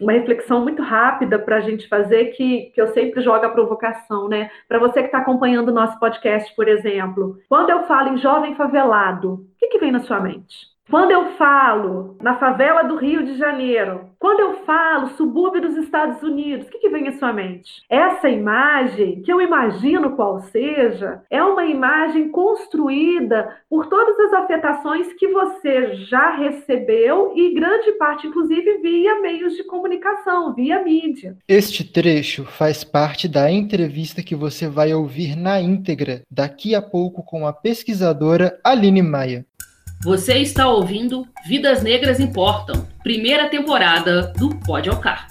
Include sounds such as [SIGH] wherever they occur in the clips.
uma reflexão muito rápida para a gente fazer, que, que eu sempre jogo a provocação, né? Para você que está acompanhando o nosso podcast, por exemplo, quando eu falo em jovem favelado, o que, que vem na sua mente? Quando eu falo na favela do Rio de Janeiro, quando eu falo subúrbio dos Estados Unidos, o que, que vem à sua mente? Essa imagem, que eu imagino qual seja, é uma imagem construída por todas as afetações que você já recebeu e grande parte, inclusive, via meios de comunicação, via mídia. Este trecho faz parte da entrevista que você vai ouvir na íntegra daqui a pouco com a pesquisadora Aline Maia. Você está ouvindo Vidas Negras Importam, primeira temporada do Pode Alcar.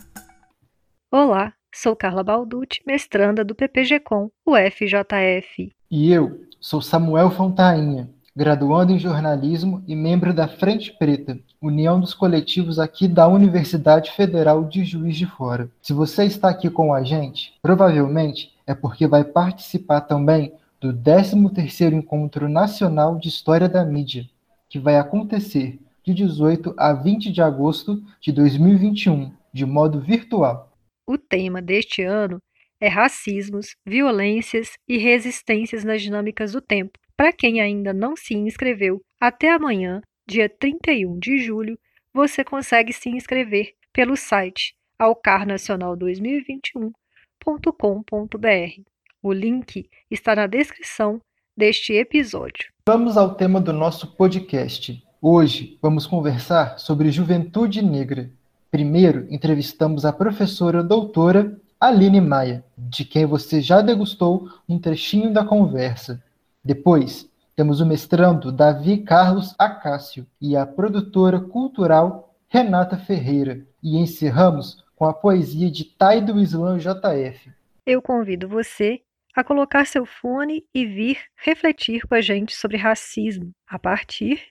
Olá, sou Carla Balducci, mestranda do PPG-Com, UFJF. E eu sou Samuel Fontainha, graduando em jornalismo e membro da Frente Preta, união dos coletivos aqui da Universidade Federal de Juiz de Fora. Se você está aqui com a gente, provavelmente é porque vai participar também do 13º Encontro Nacional de História da Mídia, que vai acontecer de 18 a 20 de agosto de 2021, de modo virtual. O tema deste ano é racismos, violências e resistências nas dinâmicas do tempo. Para quem ainda não se inscreveu, até amanhã, dia 31 de julho, você consegue se inscrever pelo site alcarnacional2021.com.br. O link está na descrição deste episódio. Vamos ao tema do nosso podcast. Hoje vamos conversar sobre juventude negra. Primeiro, entrevistamos a professora doutora Aline Maia, de quem você já degustou um trechinho da conversa. Depois, temos o mestrando Davi Carlos Acácio e a produtora cultural Renata Ferreira. E encerramos com a poesia de Taido Islam JF. Eu convido você a colocar seu fone e vir refletir com a gente sobre racismo a partir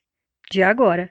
de agora.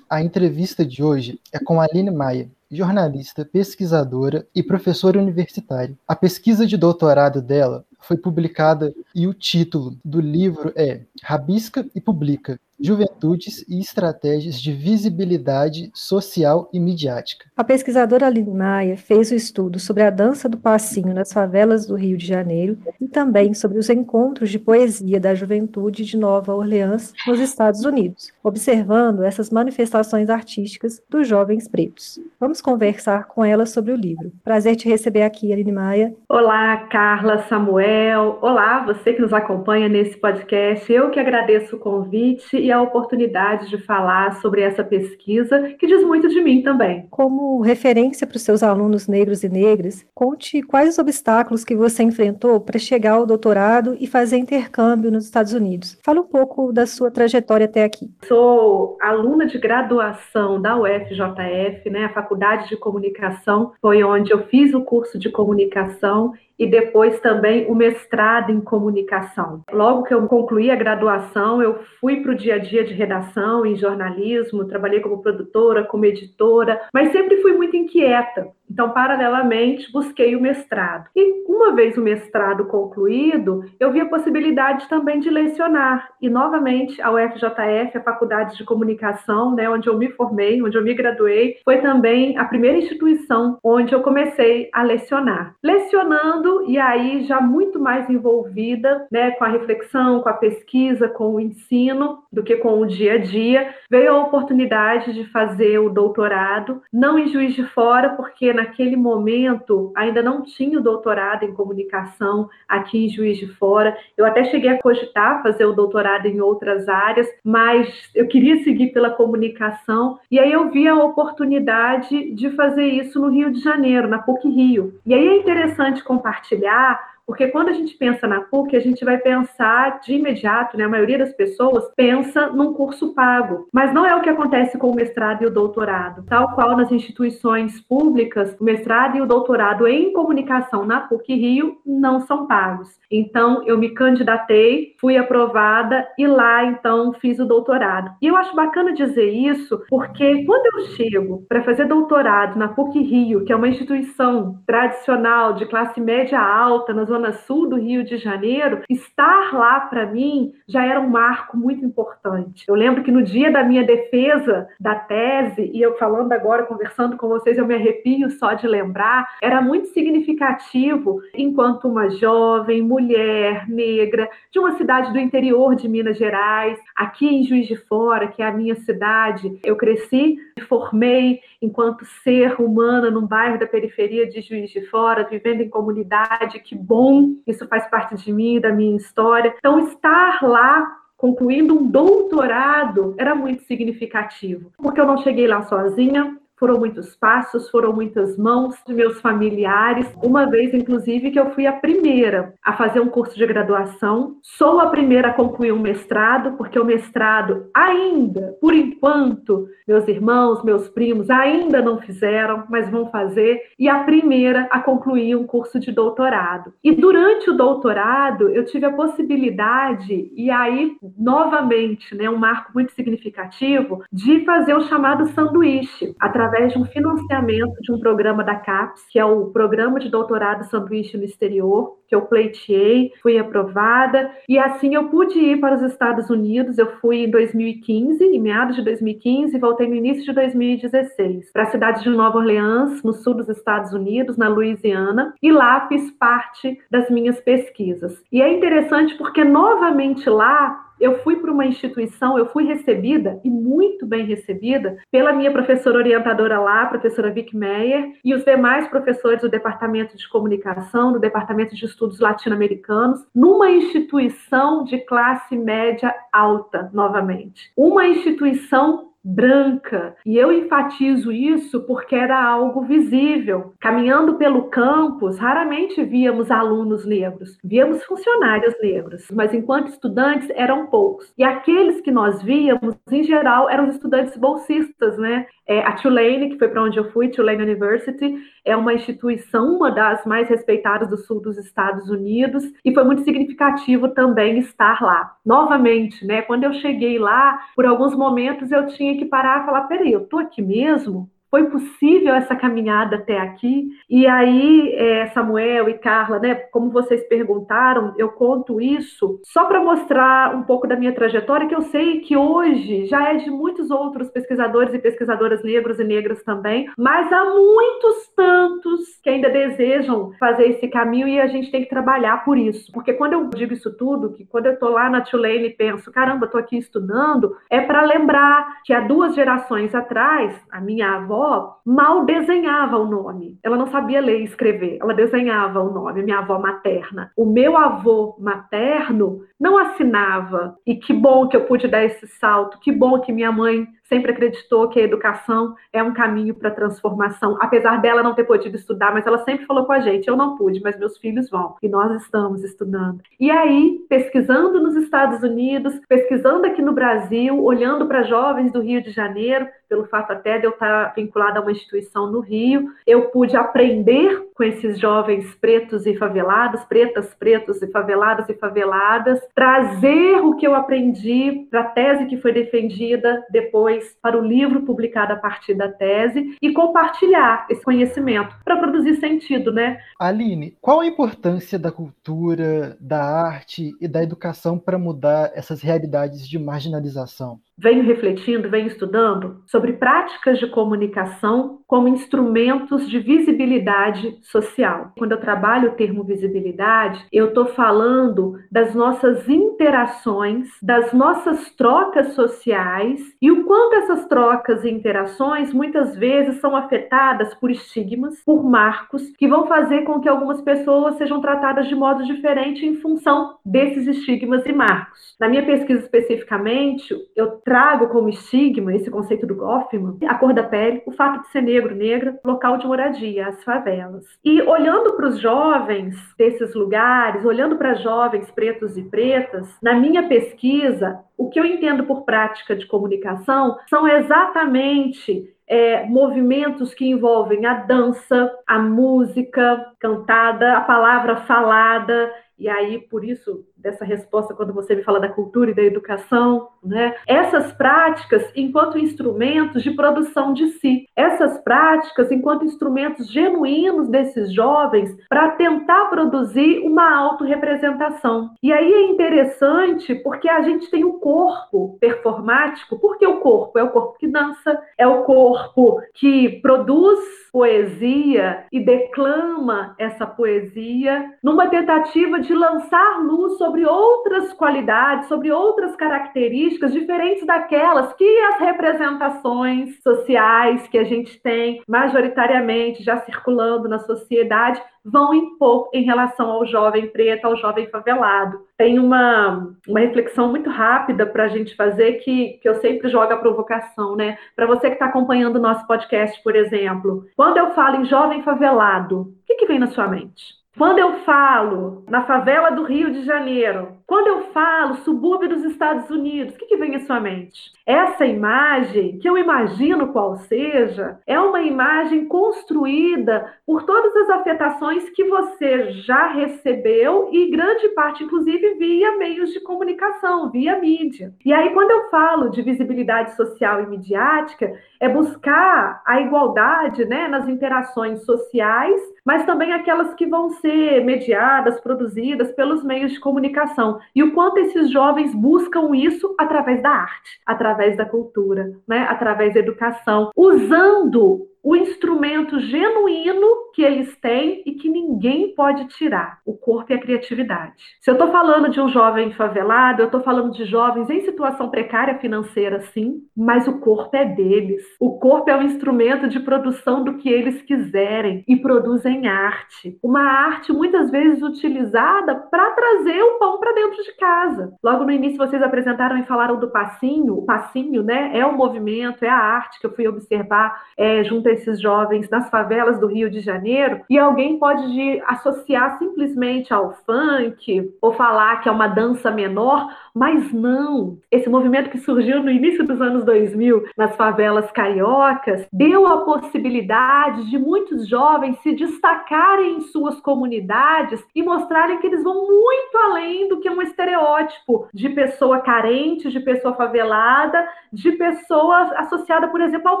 A entrevista de hoje é com Aline Maia, jornalista, pesquisadora e professora universitária. A pesquisa de doutorado dela foi publicada e o título do livro é Rabisca e Publica: Juventudes e Estratégias de Visibilidade Social e Midiática. A pesquisadora Aline Maia fez o estudo sobre a dança do passinho nas favelas do Rio de Janeiro e também sobre os encontros de poesia da juventude de Nova Orleans, nos Estados Unidos, observando essas manifestações artísticas dos jovens pretos. Vamos conversar com ela sobre o livro. Prazer te receber aqui, Aline Maia. Olá, Carla, Samuel. Olá, você que nos acompanha nesse podcast. Eu que agradeço o convite e a oportunidade de falar sobre essa pesquisa, que diz muito de mim também. Como referência para os seus alunos negros e negras, conte quais os obstáculos que você enfrentou para chegar ao doutorado e fazer intercâmbio nos Estados Unidos. Fala um pouco da sua trajetória até aqui. Sou aluna de graduação da UFJF, né, a Faculdade de Comunicação, foi onde eu fiz o curso de comunicação e depois também o mestrado em comunicação. Logo que eu concluí a graduação, eu fui para o dia a dia de redação em jornalismo, trabalhei como produtora, como editora, mas sempre fui muito inquieta. Então, paralelamente, busquei o mestrado. E uma vez o mestrado concluído, eu vi a possibilidade também de lecionar. E, novamente, a UFJF, a Faculdade de Comunicação, né, onde eu me formei, onde eu me graduei, foi também a primeira instituição onde eu comecei a lecionar. Lecionando, e aí já muito mais envolvida né, com a reflexão, com a pesquisa, com o ensino, do que com o dia a dia, veio a oportunidade de fazer o doutorado, não em Juiz de Fora, porque naquele momento ainda não tinha o doutorado em comunicação aqui em Juiz de Fora. Eu até cheguei a cogitar fazer o doutorado em outras áreas, mas eu queria seguir pela comunicação e aí eu vi a oportunidade de fazer isso no Rio de Janeiro, na PUC Rio. E aí é interessante compartilhar porque quando a gente pensa na PUC, a gente vai pensar de imediato, né? A maioria das pessoas pensa num curso pago. Mas não é o que acontece com o mestrado e o doutorado. Tal qual nas instituições públicas, o mestrado e o doutorado em comunicação na PUC Rio não são pagos. Então, eu me candidatei, fui aprovada e lá, então, fiz o doutorado. E eu acho bacana dizer isso, porque quando eu chego para fazer doutorado na PUC Rio, que é uma instituição tradicional de classe média alta na zona Zona Sul do Rio de Janeiro, estar lá para mim já era um marco muito importante. Eu lembro que no dia da minha defesa da tese, e eu falando agora, conversando com vocês, eu me arrepio só de lembrar, era muito significativo enquanto uma jovem, mulher, negra, de uma cidade do interior de Minas Gerais, aqui em Juiz de Fora, que é a minha cidade, eu cresci, me formei enquanto ser humana num bairro da periferia de Juiz de Fora, vivendo em comunidade, que bom, isso faz parte de mim, da minha história. Então, estar lá concluindo um doutorado era muito significativo, porque eu não cheguei lá sozinha, foram muitos passos, foram muitas mãos de meus familiares. Uma vez, inclusive, que eu fui a primeira a fazer um curso de graduação. Sou a primeira a concluir um mestrado, porque o mestrado ainda, por enquanto, meus irmãos, meus primos ainda não fizeram, mas vão fazer. E a primeira a concluir um curso de doutorado. E durante o doutorado, eu tive a possibilidade, e aí, novamente, né, um marco muito significativo, de fazer o chamado sanduíche, através através de um financiamento de um programa da CAPES, que é o Programa de Doutorado Sanduíche no Exterior, que eu pleiteei, fui aprovada, e assim eu pude ir para os Estados Unidos. Eu fui em 2015, em meados de 2015, e voltei no início de 2016, para a cidade de Nova Orleans, no sul dos Estados Unidos, na Louisiana, e lá fiz parte das minhas pesquisas. E é interessante porque, novamente lá, eu fui para uma instituição, eu fui recebida, e muito bem recebida, pela minha professora orientadora lá, professora Vic Meyer, e os demais professores do Departamento de Comunicação, do Departamento de Estudos Latino-Americanos, numa instituição de classe média alta, novamente. Uma instituição branca. E eu enfatizo isso porque era algo visível. Caminhando pelo campus, raramente víamos alunos negros, víamos funcionários negros, mas enquanto estudantes eram poucos. E aqueles que nós víamos, em geral, eram os estudantes bolsistas, né? É, a Tulane, que foi para onde eu fui, Tulane University, é uma instituição, uma das mais respeitadas do sul dos Estados Unidos, e foi muito significativo também estar lá. Novamente, né? Quando eu cheguei lá, por alguns momentos eu tinha que parar e falar: peraí, eu tô aqui mesmo? Foi possível essa caminhada até aqui? E aí, é, Samuel e Carla, né, como vocês perguntaram, eu conto isso só para mostrar um pouco da minha trajetória, que eu sei que hoje já é de muitos outros pesquisadores e pesquisadoras negros e negras também, mas há muitos tantos que ainda desejam fazer esse caminho e a gente tem que trabalhar por isso. Porque quando eu digo isso tudo, que quando eu estou lá na Tulane e penso, caramba, estou aqui estudando, é para lembrar que há duas gerações atrás, a minha avó avó mal desenhava o nome. Ela não sabia ler e escrever, ela desenhava o nome, minha avó materna. O meu avô materno não assinava. E que bom que eu pude dar esse salto, que bom que minha mãe sempre acreditou que a educação é um caminho para transformação, apesar dela não ter podido estudar, mas ela sempre falou com a gente: eu não pude, mas meus filhos vão, e nós estamos estudando. E aí, pesquisando nos Estados Unidos, pesquisando aqui no Brasil, olhando para jovens do Rio de Janeiro, pelo fato até de eu estar vinculada a uma instituição no Rio, eu pude aprender com esses jovens pretos e favelados, pretas, pretos e favelados e faveladas, trazer o que eu aprendi para a tese que foi defendida depois para o livro publicado a partir da tese e compartilhar esse conhecimento para produzir sentido, né? Aline, qual a importância da cultura, da arte e da educação para mudar essas realidades de marginalização? Venho refletindo, venho estudando sobre práticas de comunicação como instrumentos de visibilidade social. Quando eu trabalho o termo visibilidade, eu estou falando das nossas interações, das nossas trocas sociais e o quanto essas trocas e interações muitas vezes são afetadas por estigmas, por marcos, que vão fazer com que algumas pessoas sejam tratadas de modo diferente em função desses estigmas e marcos. Na minha pesquisa especificamente, eu trago como estigma esse conceito do Goffman, a cor da pele, o fato de ser negro, negra, local de moradia, as favelas. E olhando para os jovens desses lugares, olhando para jovens pretos e pretas, na minha pesquisa, o que eu entendo por prática de comunicação são exatamente é, movimentos que envolvem a dança, a música cantada, a palavra falada, e aí por isso dessa resposta quando você me fala da cultura e da educação, né? Essas práticas enquanto instrumentos de produção de si, essas práticas enquanto instrumentos genuínos desses jovens para tentar produzir uma autorrepresentação. E aí é interessante porque a gente tem o corpo performático, porque o corpo é o corpo que dança, é o corpo que produz poesia e declama essa poesia numa tentativa de lançar luz sobre outras qualidades, sobre outras características diferentes daquelas que as representações sociais que a gente tem majoritariamente já circulando na sociedade vão impor em relação ao jovem preto, ao jovem favelado. Tem uma, uma reflexão muito rápida para a gente fazer que, que eu sempre jogo a provocação, né? Para você que está acompanhando o nosso podcast, por exemplo, quando eu falo em jovem favelado, o que, que vem na sua mente? Quando eu falo na favela do Rio de Janeiro, quando eu falo subúrbio dos Estados Unidos, o que, que vem à sua mente? Essa imagem, que eu imagino qual seja, é uma imagem construída por todas as afetações que você já recebeu e grande parte, inclusive, via meios de comunicação, via mídia. E aí, quando eu falo de visibilidade social e midiática, é buscar a igualdade né, nas interações sociais, mas também aquelas que vão ser mediadas, produzidas pelos meios de comunicação. E o quanto esses jovens buscam isso através da arte, através da cultura, né, através da educação, usando o instrumento genuíno que eles têm e que ninguém pode tirar: o corpo e a criatividade. Se eu estou falando de um jovem favelado, eu estou falando de jovens em situação precária financeira, sim, mas o corpo é deles. O corpo é um instrumento de produção do que eles quiserem e produzem arte. Uma arte muitas vezes utilizada para trazer o pão para dentro de casa. Logo no início vocês apresentaram e falaram do passinho. O passinho, né, é o movimento, é a arte que eu fui observar é, junto esses jovens nas favelas do Rio de Janeiro, e alguém pode associar simplesmente ao funk ou falar que é uma dança menor, mas não. Esse movimento que surgiu no início dos anos 2000 nas favelas cariocas deu a possibilidade de muitos jovens se destacarem em suas comunidades e mostrarem que eles vão muito além do que um estereótipo de pessoa carente, de pessoa favelada, de pessoa associada, por exemplo, ao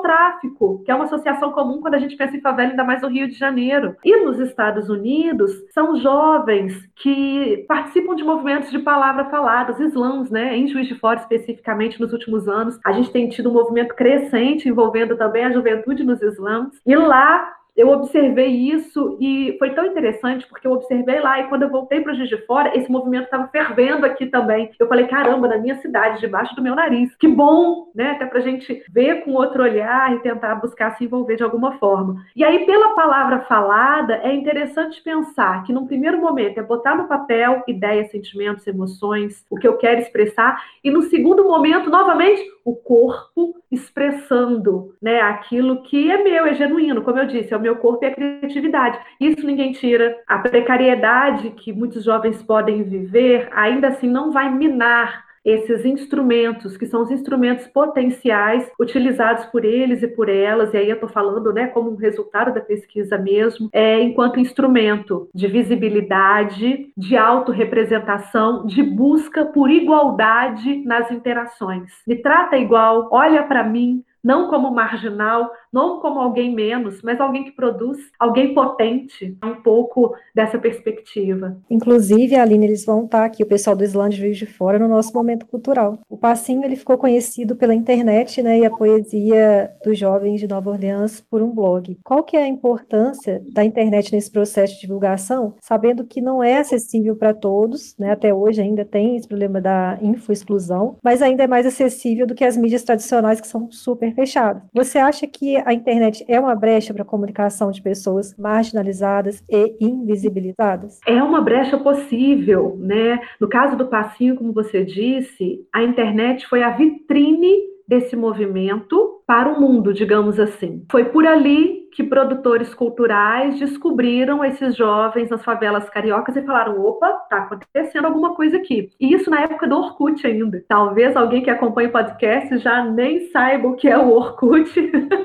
tráfico, que é uma associação comum quando a gente pensa em favela, ainda mais no Rio de Janeiro. E nos Estados Unidos, são jovens que participam de movimentos de palavra falada, os slams, né? Em Juiz de Fora, especificamente, nos últimos anos, a gente tem tido um movimento crescente envolvendo também a juventude nos slams. E lá eu observei isso e foi tão interessante porque eu observei lá e quando eu voltei para Juiz de Fora, esse movimento estava fervendo aqui também. Eu falei, caramba, na minha cidade, debaixo do meu nariz. Que bom, né? Até a gente ver com outro olhar e tentar buscar se envolver de alguma forma. E aí, pela palavra falada, é interessante pensar que num primeiro momento é botar no papel ideias, sentimentos, emoções, o que eu quero expressar, e no segundo momento, novamente, o corpo expressando, né, aquilo que é meu, é genuíno, como eu disse, é o meu corpo e a criatividade. Isso ninguém tira. A precariedade que muitos jovens podem viver, ainda assim não vai minar esses instrumentos, que são os instrumentos potenciais utilizados por eles e por elas, e aí eu estou falando né, como um resultado da pesquisa mesmo, é, enquanto instrumento de visibilidade, de autorrepresentação, de busca por igualdade nas interações. Me trata igual, olha para mim, não como marginal, não como alguém menos, mas alguém que produz, alguém potente, um pouco dessa perspectiva. Inclusive, Aline, eles vão estar aqui, o pessoal do Islândia Juiz de Fora, no nosso momento cultural. O Passinho, ele ficou conhecido pela internet, né, e a poesia dos jovens de Nova Orleans por um blog. Qual que é a importância da internet nesse processo de divulgação, sabendo que não é acessível para todos, né, até hoje ainda tem esse problema da info-exclusão, mas ainda é mais acessível do que as mídias tradicionais que são super fechadas. Você acha que a internet é uma brecha para a comunicação de pessoas marginalizadas e invisibilizadas? É uma brecha possível, né? No caso do passinho, como você disse, a internet foi a vitrine desse movimento para o mundo, digamos assim. Foi por ali que produtores culturais descobriram esses jovens nas favelas cariocas e falaram: opa, tá acontecendo alguma coisa aqui. E isso na época do Orkut ainda. Talvez alguém que acompanha o podcast já nem saiba o que é o Orkut,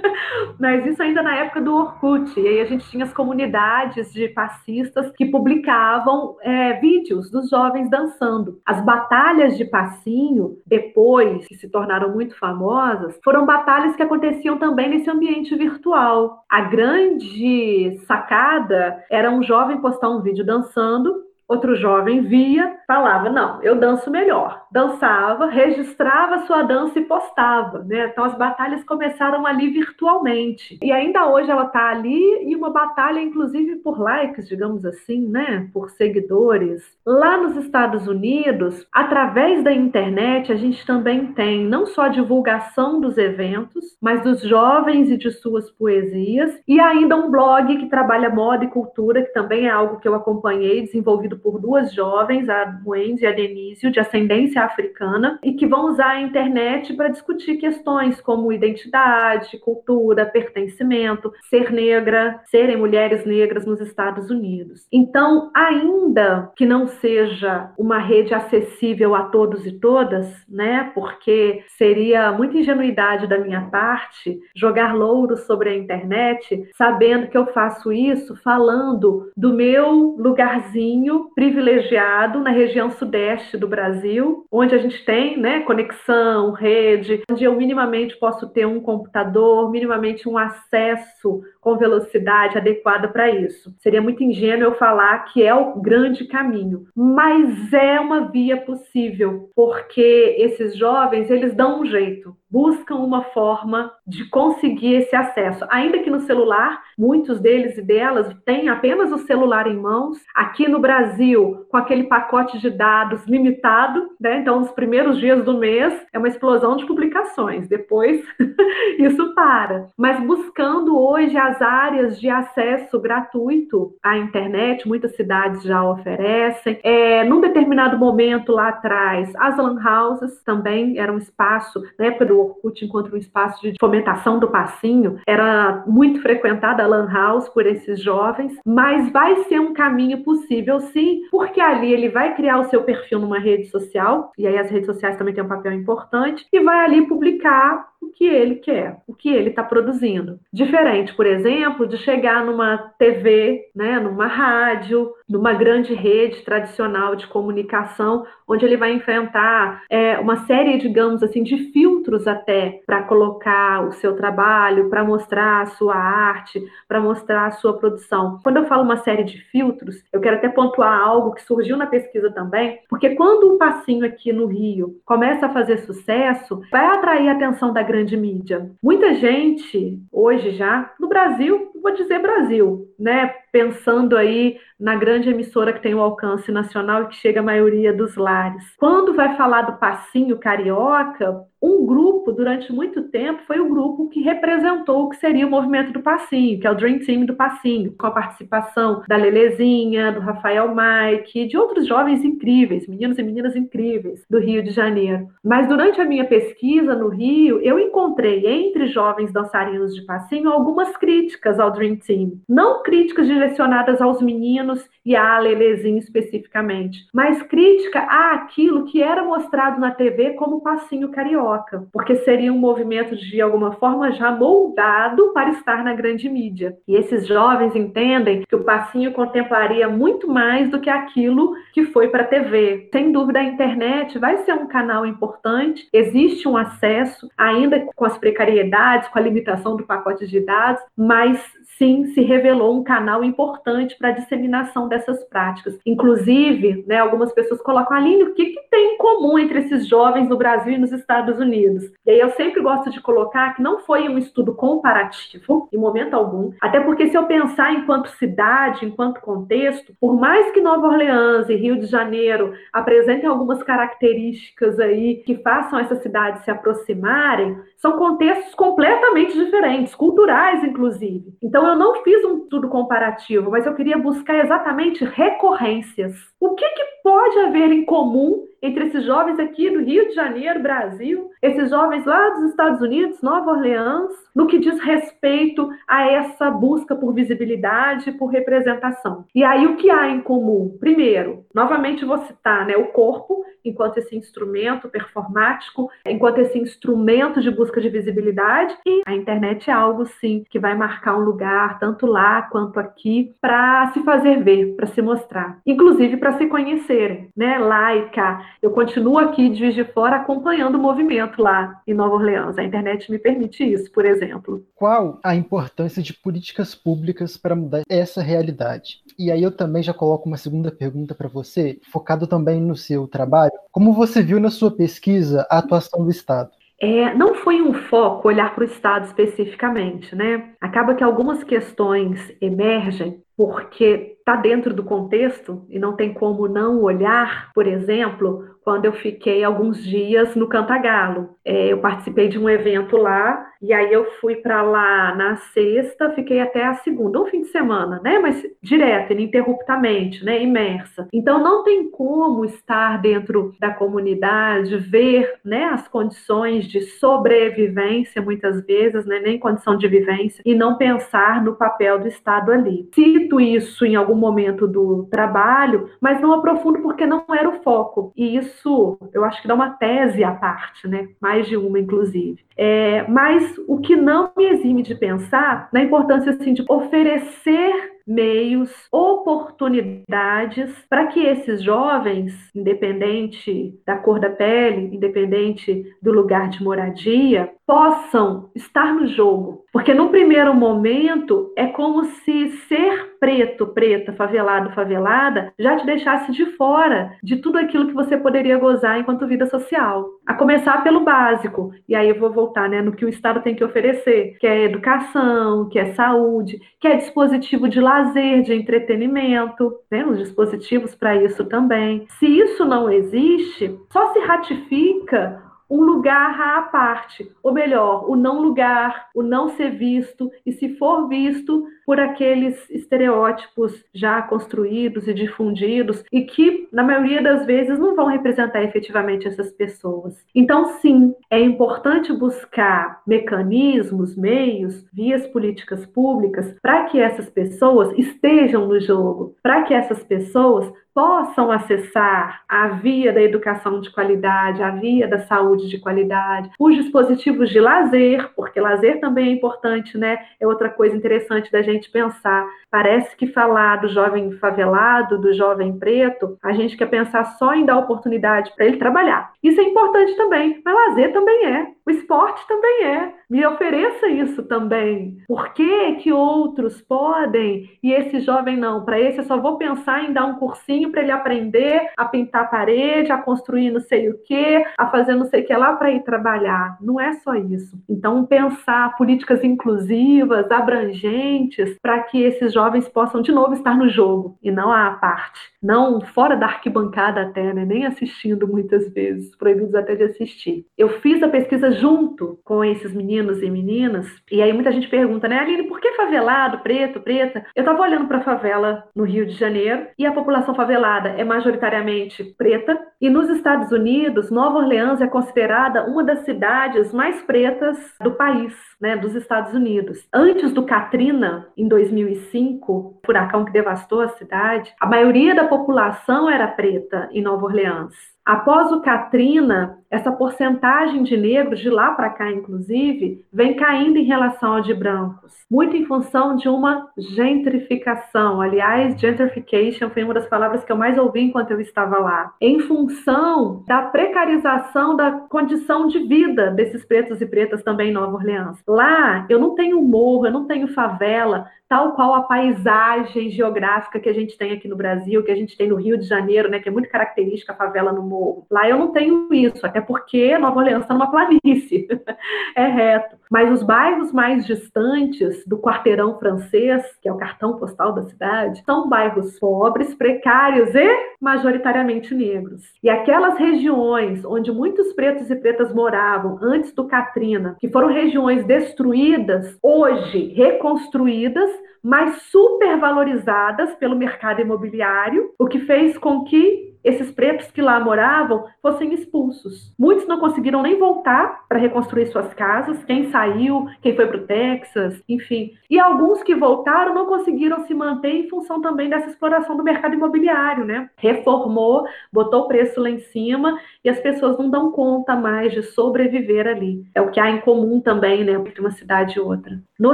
[LAUGHS] mas isso ainda na época do Orkut. E aí a gente tinha as comunidades de passistas que publicavam é, vídeos dos jovens dançando. As batalhas de passinho, depois que se tornaram muito famosas, foram batalhas que aconteciam também nesse ambiente virtual. A grande sacada era um jovem postar um vídeo dançando Outro jovem via, falava: Não, eu danço melhor. Dançava, registrava sua dança e postava. Né? Então, as batalhas começaram ali virtualmente. E ainda hoje ela está ali, e uma batalha, inclusive, por likes, digamos assim, né? por seguidores. Lá nos Estados Unidos, através da internet, a gente também tem não só a divulgação dos eventos, mas dos jovens e de suas poesias, e ainda um blog que trabalha moda e cultura, que também é algo que eu acompanhei, desenvolvido por duas jovens, a Wendy e a Denise, de ascendência africana, e que vão usar a internet para discutir questões como identidade, cultura, pertencimento, ser negra, serem mulheres negras nos Estados Unidos. Então, ainda que não seja uma rede acessível a todos e todas, né? Porque seria muita ingenuidade da minha parte jogar louros sobre a internet, sabendo que eu faço isso falando do meu lugarzinho privilegiado na sudeste do Brasil, onde a gente tem né, conexão, rede, onde eu minimamente posso ter um computador, minimamente um acesso com velocidade adequada para isso. Seria muito ingênuo eu falar que é o grande caminho, mas é uma via possível, porque esses jovens, eles dão um jeito, buscam uma forma de conseguir esse acesso, ainda que no celular, muitos deles e delas têm apenas o celular em mãos. Aqui no Brasil, com aquele pacote de dados limitado, né? Então, nos primeiros dias do mês é uma explosão de publicações, depois [LAUGHS] isso para. Mas buscando hoje as as áreas de acesso gratuito à internet, muitas cidades já oferecem. É, num determinado momento lá atrás, as lan houses também eram um espaço, na época do Orkut, enquanto um espaço de fomentação do passinho, era muito frequentada a lan house por esses jovens, mas vai ser um caminho possível sim, porque ali ele vai criar o seu perfil numa rede social, e aí as redes sociais também têm um papel importante, e vai ali publicar o que ele quer, o que ele está produzindo. Diferente, por exemplo, de chegar numa TV, né, numa rádio, numa grande rede tradicional de comunicação, onde ele vai enfrentar é, uma série, digamos assim, de filtros até para colocar o seu trabalho, para mostrar a sua arte, para mostrar a sua produção. Quando eu falo uma série de filtros, eu quero até pontuar algo que surgiu na pesquisa também, porque quando um passinho aqui no Rio começa a fazer sucesso, vai atrair a atenção da grande mídia. Muita gente, hoje já, no Brasil, vou dizer Brasil, né? Pensando aí na grande emissora que tem o alcance nacional e que chega à maioria dos lares. Quando vai falar do passinho carioca, um grupo, durante muito tempo, foi o grupo que representou o que seria o movimento do passinho, que é o Dream Team do passinho, com a participação da Lelezinha, do Rafael Mike de outros jovens incríveis, meninos e meninas incríveis do Rio de Janeiro. Mas durante a minha pesquisa no Rio, eu encontrei entre jovens dançarinos de passinho algumas críticas ao Dream Team. Não críticas direcionadas aos meninos e à Lelezinha especificamente, mas crítica àquilo que era mostrado na TV como passinho carioca, porque seria um movimento de alguma forma já moldado para estar na grande mídia. E esses jovens entendem que o passinho contemplaria muito mais do que aquilo que foi para a TV. Sem dúvida, a internet vai ser um canal importante, existe um acesso, ainda com as precariedades, com a limitação do pacote de dados, mas sim se revelou um canal importante para a disseminação dessas práticas. Inclusive, né, algumas pessoas colocam, Aline, o que, que tem em comum entre esses jovens no Brasil e nos Estados Unidos? E aí eu sempre gosto de colocar que não foi um estudo comparativo, em momento algum, até porque se eu pensar enquanto cidade, enquanto contexto, por mais que Nova Orleans e Rio de Janeiro apresentem algumas características aí que façam essas cidades se aproximarem, são contextos completamente diferentes, culturais inclusive. Então eu não fiz um estudo comparativo, mas eu queria buscar exatamente recorrências. O que, que pode haver em comum entre esses jovens aqui do Rio de Janeiro, Brasil, esses jovens lá dos Estados Unidos, Nova Orleans, no que diz respeito a essa busca por visibilidade, por representação. E aí o que há em comum? Primeiro, novamente vou citar, né, o corpo enquanto esse instrumento performático, enquanto esse instrumento de busca de visibilidade, e a internet é algo sim que vai marcar um lugar tanto lá quanto aqui para se fazer ver, para se mostrar, inclusive para se conhecerem, né? Laica, eu continuo aqui de Juiz de Fora acompanhando o movimento lá em Nova Orleans. A internet me permite isso, por exemplo. Qual a importância de políticas públicas para mudar essa realidade? E aí eu também já coloco uma segunda pergunta para você, focado também no seu trabalho. Como você viu na sua pesquisa a atuação do Estado? É, não foi um foco olhar para o Estado especificamente, né? Acaba que algumas questões emergem porque está dentro do contexto e não tem como não olhar, por exemplo, quando eu fiquei alguns dias no Cantagalo. É, eu participei de um evento lá e aí eu fui para lá na sexta, fiquei até a segunda, um fim de semana, né? Mas direto, ininterruptamente, né? Imersa. Então não tem como estar dentro da comunidade, ver, né? As condições de sobrevivência muitas vezes, né? Nem condição de vivência e não pensar no papel do Estado ali. Cito isso em algum momento do trabalho, mas não aprofundo porque não era o foco. E isso isso eu acho que dá uma tese à parte, né? Mais de uma, inclusive. É, mas o que não me exime de pensar na importância assim, de oferecer meios, oportunidades para que esses jovens, independente da cor da pele, independente do lugar de moradia, possam estar no jogo. Porque no primeiro momento é como se ser preto, preta, favelado, favelada já te deixasse de fora de tudo aquilo que você poderia gozar enquanto vida social. A começar pelo básico. E aí eu vou voltar, né, no que o Estado tem que oferecer, que é educação, que é saúde, que é dispositivo de lazer, de entretenimento, né, os dispositivos para isso também. Se isso não existe, só se ratifica um lugar à parte, ou melhor, o não lugar, o não ser visto, e se for visto por aqueles estereótipos já construídos e difundidos e que, na maioria das vezes, não vão representar efetivamente essas pessoas. Então, sim, é importante buscar mecanismos, meios, vias políticas públicas para que essas pessoas estejam no jogo, para que essas pessoas possam acessar a via da educação de qualidade, a via da saúde de qualidade, os dispositivos de lazer, porque lazer também é importante, né? É outra coisa interessante da gente pensar. Parece que falar do jovem favelado, do jovem preto, a gente quer pensar só em dar oportunidade para ele trabalhar. Isso é importante também, mas lazer também é, o esporte também é. Me ofereça isso também. Por que que outros podem e esse jovem não? Para esse eu só vou pensar em dar um cursinho para ele aprender a pintar a parede, a construir não sei o que, a fazer não sei o que lá para ir trabalhar. Não é só isso. Então, pensar políticas inclusivas, abrangentes, para que esses jovens possam de novo estar no jogo e não à parte, não fora da arquibancada até, né? nem assistindo muitas vezes, proibidos até de assistir. Eu fiz a pesquisa junto com esses meninos e meninas, e aí muita gente pergunta, né, Aline, por que favelado, preto, preta? Eu estava olhando para a favela no Rio de Janeiro e a população favelada é majoritariamente preta, e nos Estados Unidos, Nova Orleans é considerada uma das cidades mais pretas do país, né, dos Estados Unidos. Antes do Katrina, em 2005, furacão que devastou a cidade, a maioria da população era preta em Nova Orleans. Após o Katrina, essa porcentagem de negros, de lá para cá, inclusive, vem caindo em relação ao de brancos, muito em função de uma gentrificação. Aliás, gentrification foi uma das palavras que eu mais ouvi enquanto eu estava lá. Em função da precarização da condição de vida desses pretos e pretas também em Nova Orleans. Lá, eu não tenho morro, eu não tenho favela, tal qual a paisagem geográfica que a gente tem aqui no Brasil, que a gente tem no Rio de Janeiro, né, que é muito característica a favela no morro. Lá eu não tenho isso, até porque Nova Orleans está numa planície, [LAUGHS] é reto. Mas os bairros mais distantes do quarteirão francês, que é o cartão postal da cidade, são bairros pobres, precários e majoritariamente negros. E aquelas regiões onde muitos pretos e pretas moravam antes do Katrina, que foram regiões destruídas, hoje reconstruídas, mas supervalorizadas pelo mercado imobiliário, o que fez com que esses pretos que lá moravam fossem expulsos. Muitos não conseguiram nem voltar para reconstruir suas casas, quem saiu, quem foi para o Texas, enfim. E alguns que voltaram não conseguiram se manter em função também dessa exploração do mercado imobiliário, né? Reformou, botou o preço lá em cima e as pessoas não dão conta mais de sobreviver ali. É o que há em comum também, né, entre uma cidade e outra. No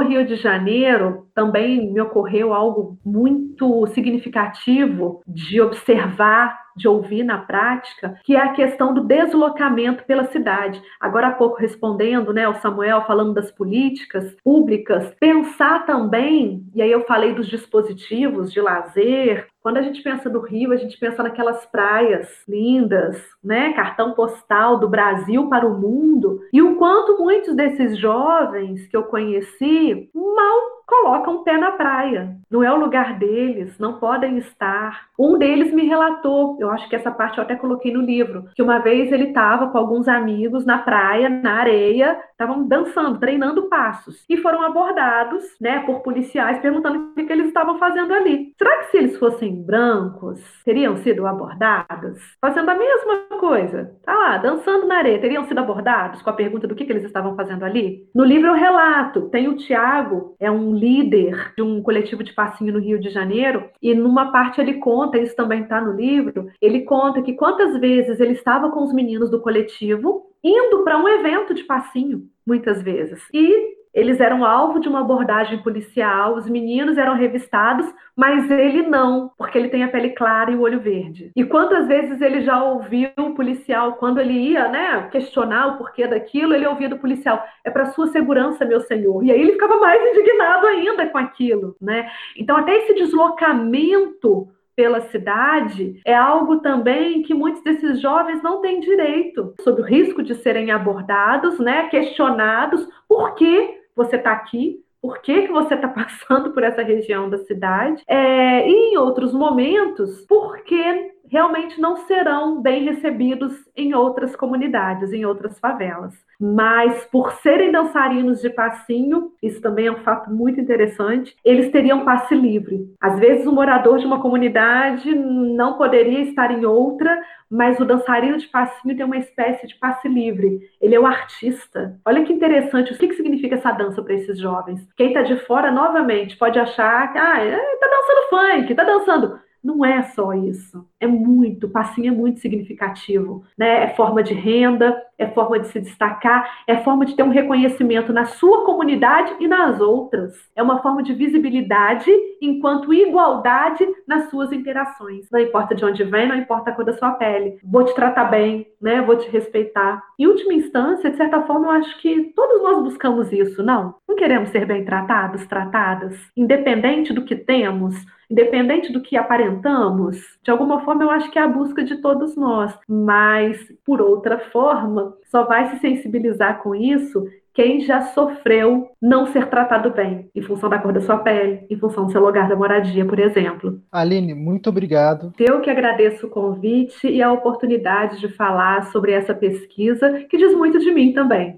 Rio de Janeiro, também me ocorreu algo muito significativo de observar de ouvir na prática, que é a questão do deslocamento pela cidade. Agora há pouco respondendo, né, o Samuel falando das políticas públicas, pensar também, e aí eu falei dos dispositivos de lazer, quando a gente pensa no Rio, a gente pensa naquelas praias lindas, né? Cartão postal do Brasil para o mundo. E o quanto muitos desses jovens que eu conheci mal colocam o pé na praia. Não é o lugar deles, não podem estar. Um deles me relatou, eu acho que essa parte eu até coloquei no livro, que uma vez ele estava com alguns amigos na praia, na areia, estavam dançando, treinando passos e foram abordados, né, por policiais perguntando o que, que eles estavam fazendo ali. Será que se eles fossem brancos, teriam sido abordados? Fazendo a mesma coisa. Tá lá, dançando na areia, teriam sido abordados com a pergunta do que, que eles estavam fazendo ali? No livro eu relato, tem o Tiago, é um líder de um coletivo de passinho no Rio de Janeiro, e numa parte ele conta, isso também está no livro, ele conta que quantas vezes ele estava com os meninos do coletivo indo para um evento de passinho, muitas vezes. E eles eram alvo de uma abordagem policial, os meninos eram revistados, mas ele não, porque ele tem a pele clara e o olho verde. E quantas vezes ele já ouviu o policial, quando ele ia né, questionar o porquê daquilo, ele ouvia do policial: é para sua segurança, meu senhor. E aí ele ficava mais indignado ainda com aquilo. Né? Então, até esse deslocamento pela cidade é algo também que muitos desses jovens não têm direito, sob o risco de serem abordados, né, questionados, por que você está aqui, por que, que você está [LAUGHS] passando por essa região da cidade, é, e em outros momentos, porque realmente não serão bem recebidos em outras comunidades, em outras favelas. Mas por serem dançarinos de passinho, isso também é um fato muito interessante, eles teriam passe livre. Às vezes o morador de uma comunidade não poderia estar em outra, mas o dançarino de passinho tem uma espécie de passe livre. Ele é o artista. Olha que interessante, o que, que significa essa dança para esses jovens? Quem está de fora, novamente, pode achar que ah, está dançando funk, está dançando não é só isso. É muito, passinho é muito significativo. Né? É forma de renda, é forma de se destacar, é forma de ter um reconhecimento na sua comunidade e nas outras. É uma forma de visibilidade enquanto igualdade nas suas interações. Não importa de onde vem, não importa a cor da sua pele. Vou te tratar bem, né? Vou te respeitar. Em última instância, de certa forma, eu acho que todos nós buscamos isso, não? Não queremos ser bem tratados, tratadas, independente do que temos independente do que aparentamos, de alguma forma eu acho que é a busca de todos nós. Mas, por outra forma, só vai se sensibilizar com isso quem já sofreu não ser tratado bem, em função da cor da sua pele, em função do seu lugar da moradia, por exemplo. Aline, muito obrigado. Eu que agradeço o convite e a oportunidade de falar sobre essa pesquisa, que diz muito de mim também.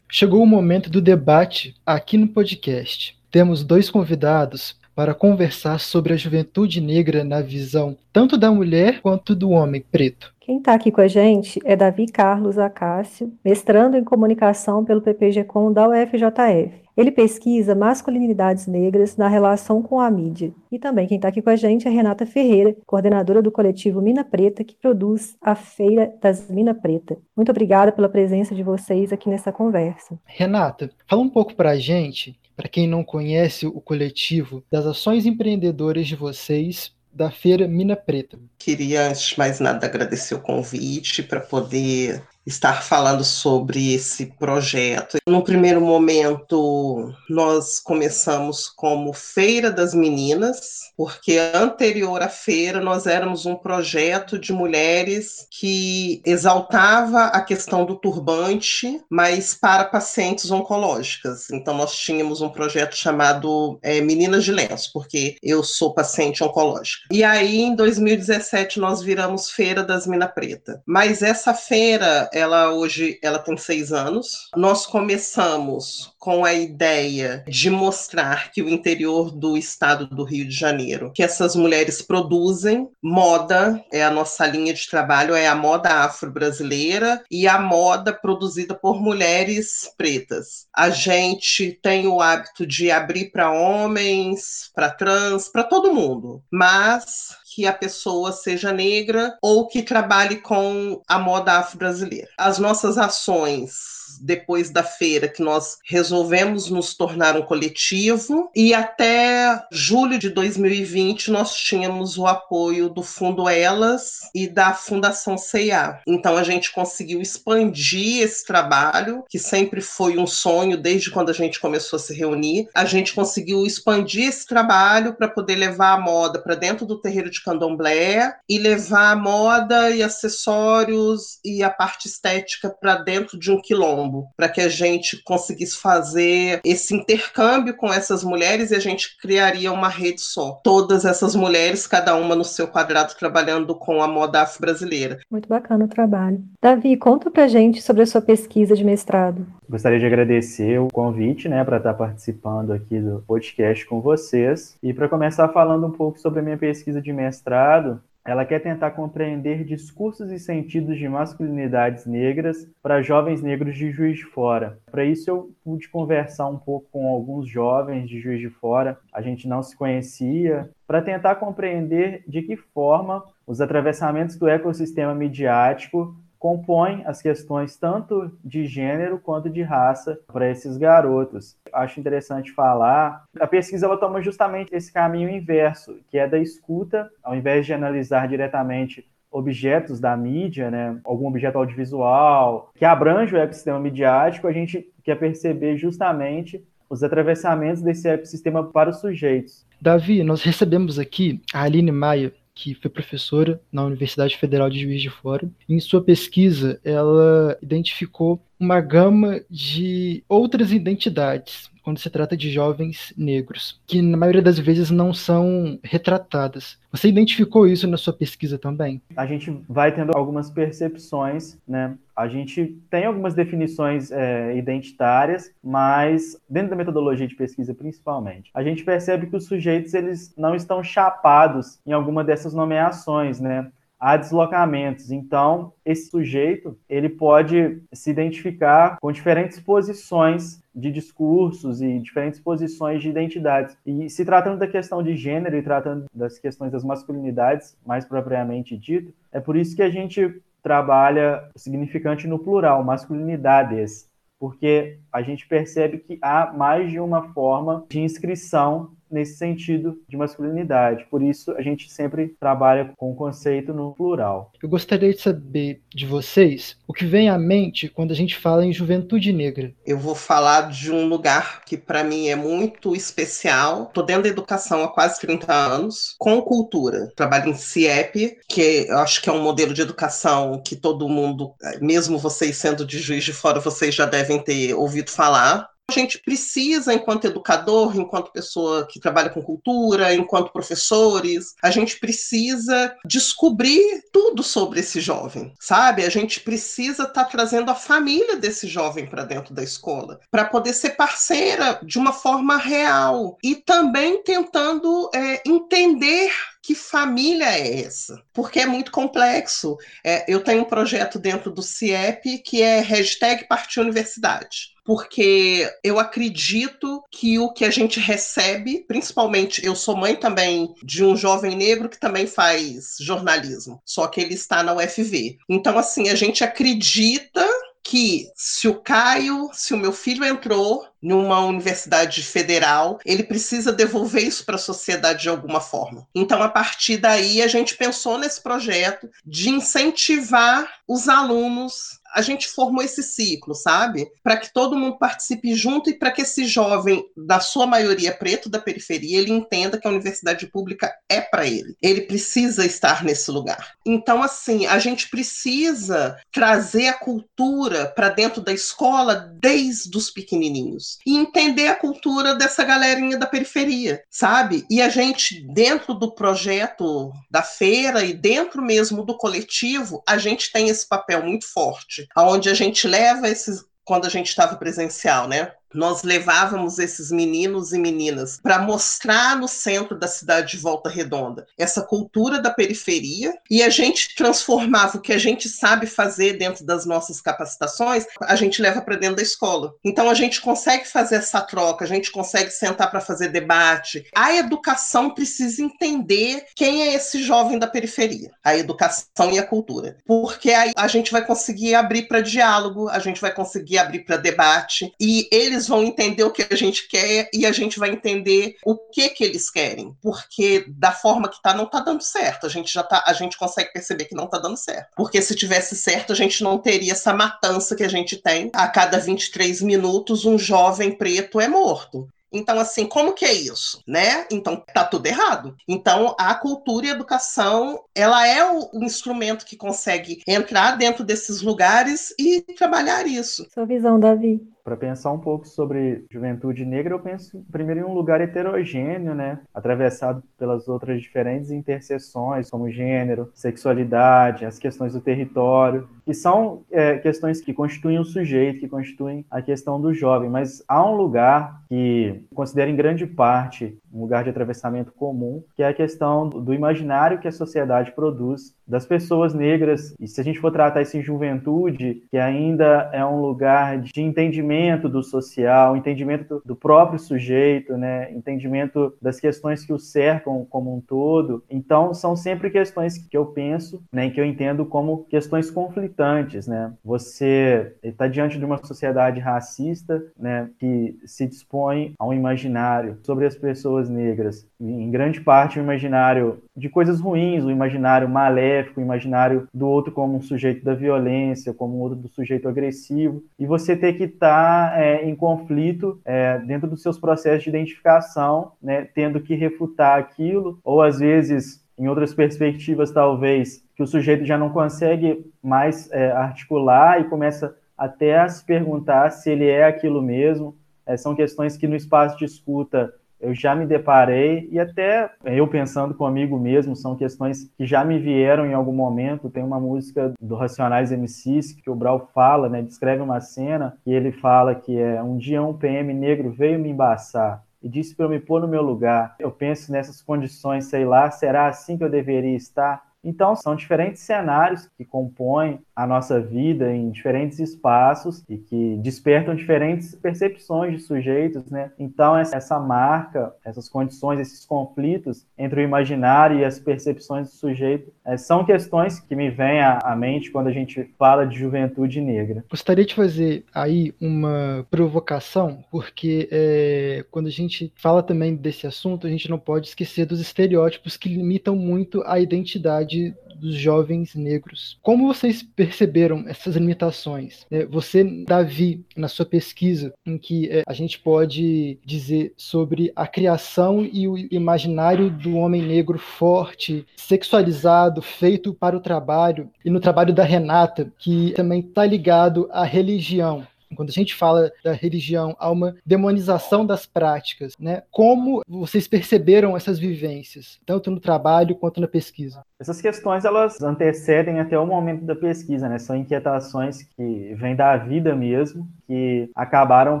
Chegou o momento do debate aqui no podcast. Temos dois convidados para conversar sobre a juventude negra na visão tanto da mulher quanto do homem preto. Quem está aqui com a gente é Davi Carlos Acácio, mestrando em comunicação pelo PPG-Com da UFJF. Ele pesquisa masculinidades negras na relação com a mídia. E também quem está aqui com a gente é Renata Ferreira, coordenadora do coletivo Mina Preta, que produz a Feira das Mina Preta. Muito obrigada pela presença de vocês aqui nessa conversa. Renata, fala um pouco para a gente, para quem não conhece o coletivo, das ações empreendedoras de vocês da Feira Mina Preta. Queria, antes de mais nada, agradecer o convite para poder estar falando sobre esse projeto. No primeiro momento, nós começamos como Feira das Meninas, porque anterior à feira nós éramos um projeto de mulheres que exaltava a questão do turbante, mas para pacientes oncológicas. Então nós tínhamos um projeto chamado é, Meninas de Lenço, porque eu sou paciente oncológica. E aí em 2017 nós viramos Feira das Mina Preta. Mas essa feira ela hoje ela tem seis anos. Nós começamos com a ideia de mostrar que o interior do estado do Rio de Janeiro, que essas mulheres produzem moda, é a nossa linha de trabalho, é a moda afro-brasileira e a moda produzida por mulheres pretas. A gente tem o hábito de abrir para homens, para trans, para todo mundo, mas que a pessoa seja negra ou que trabalhe com a moda afro-brasileira. As nossas ações depois da feira que nós resolvemos nos tornar um coletivo e até julho de 2020 nós tínhamos o apoio do Fundo Elas e da Fundação CIA. Então a gente conseguiu expandir esse trabalho, que sempre foi um sonho desde quando a gente começou a se reunir. A gente conseguiu expandir esse trabalho para poder levar a moda para dentro do terreiro de Candomblé e levar a moda e acessórios e a parte estética para dentro de um quilombo para que a gente conseguisse fazer esse intercâmbio com essas mulheres e a gente criaria uma rede só. Todas essas mulheres, cada uma no seu quadrado, trabalhando com a moda afro-brasileira. Muito bacana o trabalho. Davi, conta pra gente sobre a sua pesquisa de mestrado. Gostaria de agradecer o convite, né, para estar participando aqui do podcast com vocês. E para começar falando um pouco sobre a minha pesquisa de mestrado, ela quer tentar compreender discursos e sentidos de masculinidades negras para jovens negros de Juiz de Fora. Para isso, eu pude conversar um pouco com alguns jovens de Juiz de Fora, a gente não se conhecia, para tentar compreender de que forma os atravessamentos do ecossistema midiático compõem as questões tanto de gênero quanto de raça para esses garotos. Acho interessante falar, a pesquisa ela toma justamente esse caminho inverso, que é da escuta, ao invés de analisar diretamente objetos da mídia, né, algum objeto audiovisual que abrange o ecossistema midiático, a gente quer perceber justamente os atravessamentos desse ecossistema para os sujeitos. Davi, nós recebemos aqui a Aline Maia, que foi professora na Universidade Federal de Juiz de Fora. Em sua pesquisa, ela identificou uma gama de outras identidades quando se trata de jovens negros, que na maioria das vezes não são retratadas. Você identificou isso na sua pesquisa também? A gente vai tendo algumas percepções, né? A gente tem algumas definições é, identitárias, mas dentro da metodologia de pesquisa, principalmente, a gente percebe que os sujeitos eles não estão chapados em alguma dessas nomeações, né? há deslocamentos. Então, esse sujeito ele pode se identificar com diferentes posições de discursos e diferentes posições de identidades. E se tratando da questão de gênero e tratando das questões das masculinidades, mais propriamente dito, é por isso que a gente trabalha significante no plural, masculinidades, porque a gente percebe que há mais de uma forma de inscrição nesse sentido de masculinidade. Por isso, a gente sempre trabalha com o conceito no plural. Eu gostaria de saber de vocês o que vem à mente quando a gente fala em juventude negra. Eu vou falar de um lugar que para mim é muito especial. Estou dentro da educação há quase 30 anos, com cultura. Trabalho em CIEP, que eu acho que é um modelo de educação que todo mundo, mesmo vocês sendo de juiz de fora, vocês já devem ter ouvido falar a gente precisa, enquanto educador, enquanto pessoa que trabalha com cultura, enquanto professores, a gente precisa descobrir tudo sobre esse jovem, sabe? A gente precisa estar tá trazendo a família desse jovem para dentro da escola, para poder ser parceira de uma forma real e também tentando é, entender que família é essa? Porque é muito complexo. É, eu tenho um projeto dentro do CIEP que é hashtag Partir Universidade porque eu acredito que o que a gente recebe, principalmente eu sou mãe também de um jovem negro que também faz jornalismo, só que ele está na UFV. Então, assim, a gente acredita que se o Caio, se o meu filho entrou numa universidade federal, ele precisa devolver isso para a sociedade de alguma forma. Então, a partir daí, a gente pensou nesse projeto de incentivar os alunos a gente formou esse ciclo, sabe? Para que todo mundo participe junto e para que esse jovem, da sua maioria preto da periferia, ele entenda que a universidade pública é para ele. Ele precisa estar nesse lugar. Então, assim, a gente precisa trazer a cultura para dentro da escola desde os pequenininhos e entender a cultura dessa galerinha da periferia, sabe? E a gente, dentro do projeto da feira e dentro mesmo do coletivo, a gente tem esse papel muito forte hoje, onde a gente leva esses quando a gente estava presencial, né? Nós levávamos esses meninos e meninas para mostrar no centro da cidade de Volta Redonda essa cultura da periferia e a gente transformava o que a gente sabe fazer dentro das nossas capacitações, a gente leva para dentro da escola. Então a gente consegue fazer essa troca, a gente consegue sentar para fazer debate. A educação precisa entender quem é esse jovem da periferia, a educação e a cultura, porque aí a gente vai conseguir abrir para diálogo, a gente vai conseguir abrir para debate e eles eles vão entender o que a gente quer e a gente vai entender o que que eles querem, porque da forma que tá não tá dando certo. A gente já tá, a gente consegue perceber que não tá dando certo. Porque se tivesse certo, a gente não teria essa matança que a gente tem. A cada 23 minutos um jovem preto é morto. Então, assim, como que é isso, né? Então, tá tudo errado. Então, a cultura e a educação, ela é o, o instrumento que consegue entrar dentro desses lugares e trabalhar isso. Sua visão, Davi. Para pensar um pouco sobre juventude negra, eu penso primeiro em um lugar heterogêneo, né? Atravessado pelas outras diferentes interseções, como gênero, sexualidade, as questões do território, que são é, questões que constituem o sujeito, que constituem a questão do jovem. Mas há um lugar que considero em grande parte um lugar de atravessamento comum, que é a questão do imaginário que a sociedade produz das pessoas negras. E se a gente for tratar isso em juventude, que ainda é um lugar de entendimento do social, entendimento do próprio sujeito, né? entendimento das questões que o cercam como um todo. Então, são sempre questões que eu penso, né, que eu entendo como questões conflitantes. Né? Você está diante de uma sociedade racista né, que se dispõe a um imaginário sobre as pessoas negras. Em grande parte, o imaginário de coisas ruins, o imaginário maléfico, o imaginário do outro como um sujeito da violência, como um outro do sujeito agressivo, e você ter que estar tá, é, em conflito é, dentro dos seus processos de identificação, né, tendo que refutar aquilo, ou às vezes, em outras perspectivas, talvez, que o sujeito já não consegue mais é, articular e começa até a se perguntar se ele é aquilo mesmo. É, são questões que no espaço de escuta eu já me deparei, e até eu pensando comigo mesmo, são questões que já me vieram em algum momento. Tem uma música do Racionais MCs que o Brau fala, né, descreve uma cena, e ele fala que é um dia um PM negro veio me embaçar e disse para eu me pôr no meu lugar. Eu penso nessas condições, sei lá, será assim que eu deveria estar? Então, são diferentes cenários que compõem a nossa vida em diferentes espaços e que despertam diferentes percepções de sujeitos, né? Então, essa marca, essas condições, esses conflitos entre o imaginário e as percepções do sujeito é, são questões que me vêm à mente quando a gente fala de juventude negra. Gostaria de fazer aí uma provocação, porque é, quando a gente fala também desse assunto, a gente não pode esquecer dos estereótipos que limitam muito a identidade de, dos jovens negros. Como vocês perceberam essas limitações? É, você, Davi, na sua pesquisa, em que é, a gente pode dizer sobre a criação e o imaginário do homem negro forte, sexualizado, feito para o trabalho, e no trabalho da Renata, que também está ligado à religião. Quando a gente fala da religião, há uma demonização das práticas, né? Como vocês perceberam essas vivências, tanto no trabalho quanto na pesquisa? Essas questões elas antecedem até o momento da pesquisa, né? São inquietações que vêm da vida mesmo, que acabaram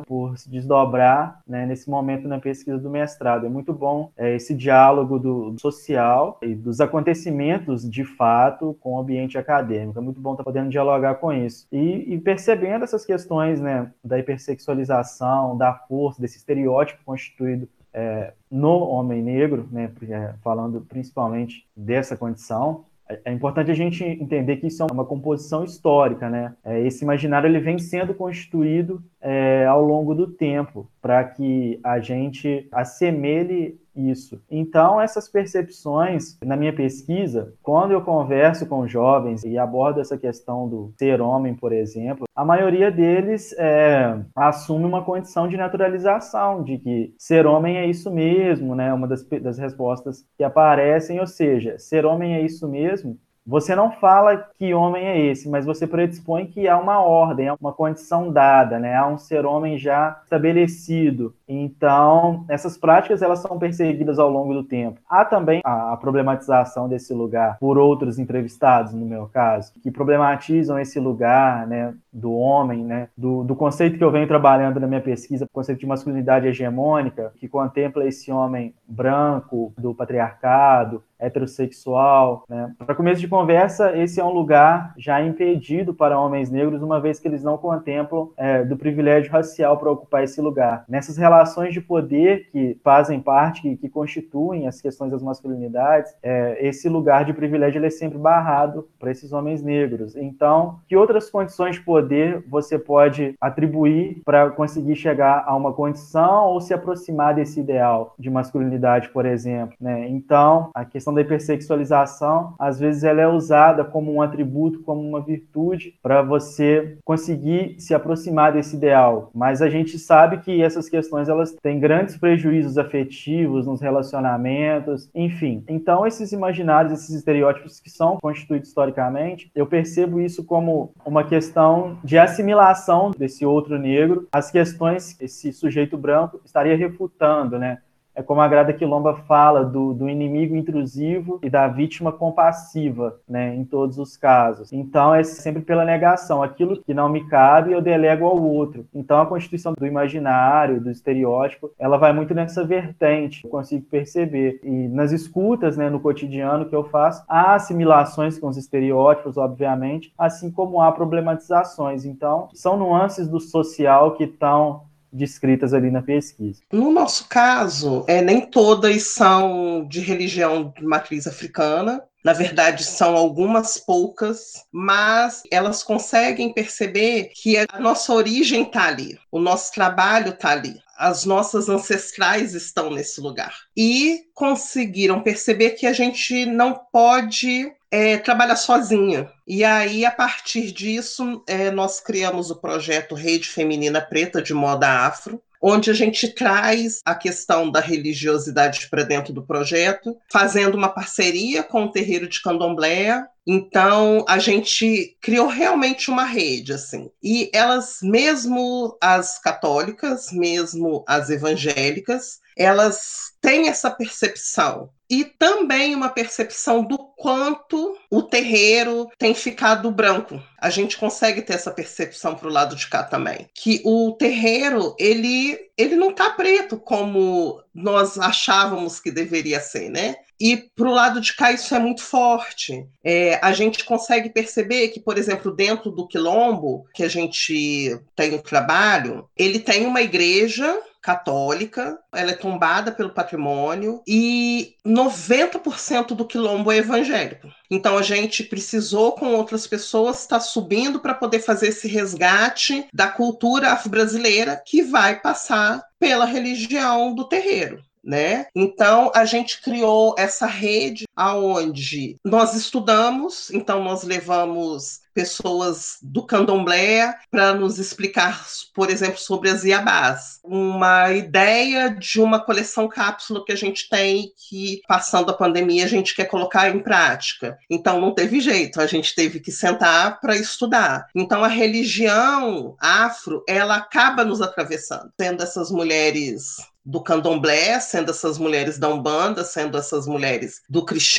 por se desdobrar né, nesse momento na pesquisa do mestrado. É muito bom é, esse diálogo do, social e dos acontecimentos de fato com o ambiente acadêmico. É muito bom estar podendo dialogar com isso e, e percebendo essas questões né, da hipersexualização, da força, desse estereótipo constituído é, no homem negro, né, é, falando principalmente dessa condição, é, é importante a gente entender que isso é uma composição histórica, né? É, esse imaginário ele vem sendo constituído é, ao longo do tempo para que a gente assemelhe isso. Então, essas percepções, na minha pesquisa, quando eu converso com jovens e abordo essa questão do ser homem, por exemplo, a maioria deles é, assume uma condição de naturalização, de que ser homem é isso mesmo, né? Uma das, das respostas que aparecem, ou seja, ser homem é isso mesmo você não fala que homem é esse, mas você predispõe que há uma ordem, há uma condição dada, né? Há um ser homem já estabelecido. Então, essas práticas elas são perseguidas ao longo do tempo. Há também a, problematização desse lugar por outros entrevistados, no meu caso, que problematizam esse lugar, né, do homem, né, do, do conceito que eu venho trabalhando na minha pesquisa, o conceito de masculinidade hegemônica, que contempla esse homem branco do patriarcado, heterossexual. Né? Para começo de conversa, esse é um lugar já impedido para homens negros, uma vez que eles não contemplam é, do privilégio racial para ocupar esse lugar. Nessas relações de poder que fazem parte, que, que constituem as questões das masculinidades, é, esse lugar de privilégio é sempre barrado para esses homens negros. Então, que outras condições de poder você pode atribuir para conseguir chegar a uma condição ou se aproximar desse ideal de masculinidade, por exemplo? Né? Então, a questão da hipersexualização, às vezes ela é usada como um atributo, como uma virtude para você conseguir se aproximar desse ideal. Mas a gente sabe que essas questões elas têm grandes prejuízos afetivos nos relacionamentos, enfim. Então esses imaginários, esses estereótipos que são constituídos historicamente, eu percebo isso como uma questão de assimilação desse outro negro, as questões que esse sujeito branco estaria refutando, né? É como a Grada Quilomba fala do, do inimigo intrusivo e da vítima compassiva, né, em todos os casos. Então é sempre pela negação, aquilo que não me cabe eu delego ao outro. Então a constituição do imaginário, do estereótipo, ela vai muito nessa vertente, eu consigo perceber. E nas escutas, né, no cotidiano que eu faço, há assimilações com os estereótipos, obviamente, assim como há problematizações. Então são nuances do social que estão descritas ali na pesquisa. No nosso caso, é, nem todas são de religião de matriz africana. Na verdade, são algumas poucas, mas elas conseguem perceber que a nossa origem está ali, o nosso trabalho está ali, as nossas ancestrais estão nesse lugar. E conseguiram perceber que a gente não pode é, trabalhar sozinha. E aí, a partir disso, é, nós criamos o projeto Rede Feminina Preta de Moda Afro, onde a gente traz a questão da religiosidade para dentro do projeto, fazendo uma parceria com o terreiro de Candomblé. Então, a gente criou realmente uma rede, assim. E elas, mesmo as católicas, mesmo as evangélicas, elas têm essa percepção e também uma percepção do quanto o terreiro tem ficado branco. A gente consegue ter essa percepção para o lado de cá também, que o terreiro ele ele não está preto como nós achávamos que deveria ser, né? E para o lado de cá isso é muito forte. É, a gente consegue perceber que, por exemplo, dentro do quilombo que a gente tem o trabalho, ele tem uma igreja católica, ela é tombada pelo patrimônio e 90% do quilombo é evangélico. Então a gente precisou com outras pessoas estar tá subindo para poder fazer esse resgate da cultura afro-brasileira que vai passar pela religião do terreiro né? Então a gente criou essa rede aonde nós estudamos, então nós levamos pessoas do candomblé para nos explicar, por exemplo, sobre as iabás. Uma ideia de uma coleção cápsula que a gente tem que, passando a pandemia, a gente quer colocar em prática. Então não teve jeito, a gente teve que sentar para estudar. Então a religião afro, ela acaba nos atravessando, sendo essas mulheres do candomblé, sendo essas mulheres da Umbanda, sendo essas mulheres do cristianismo,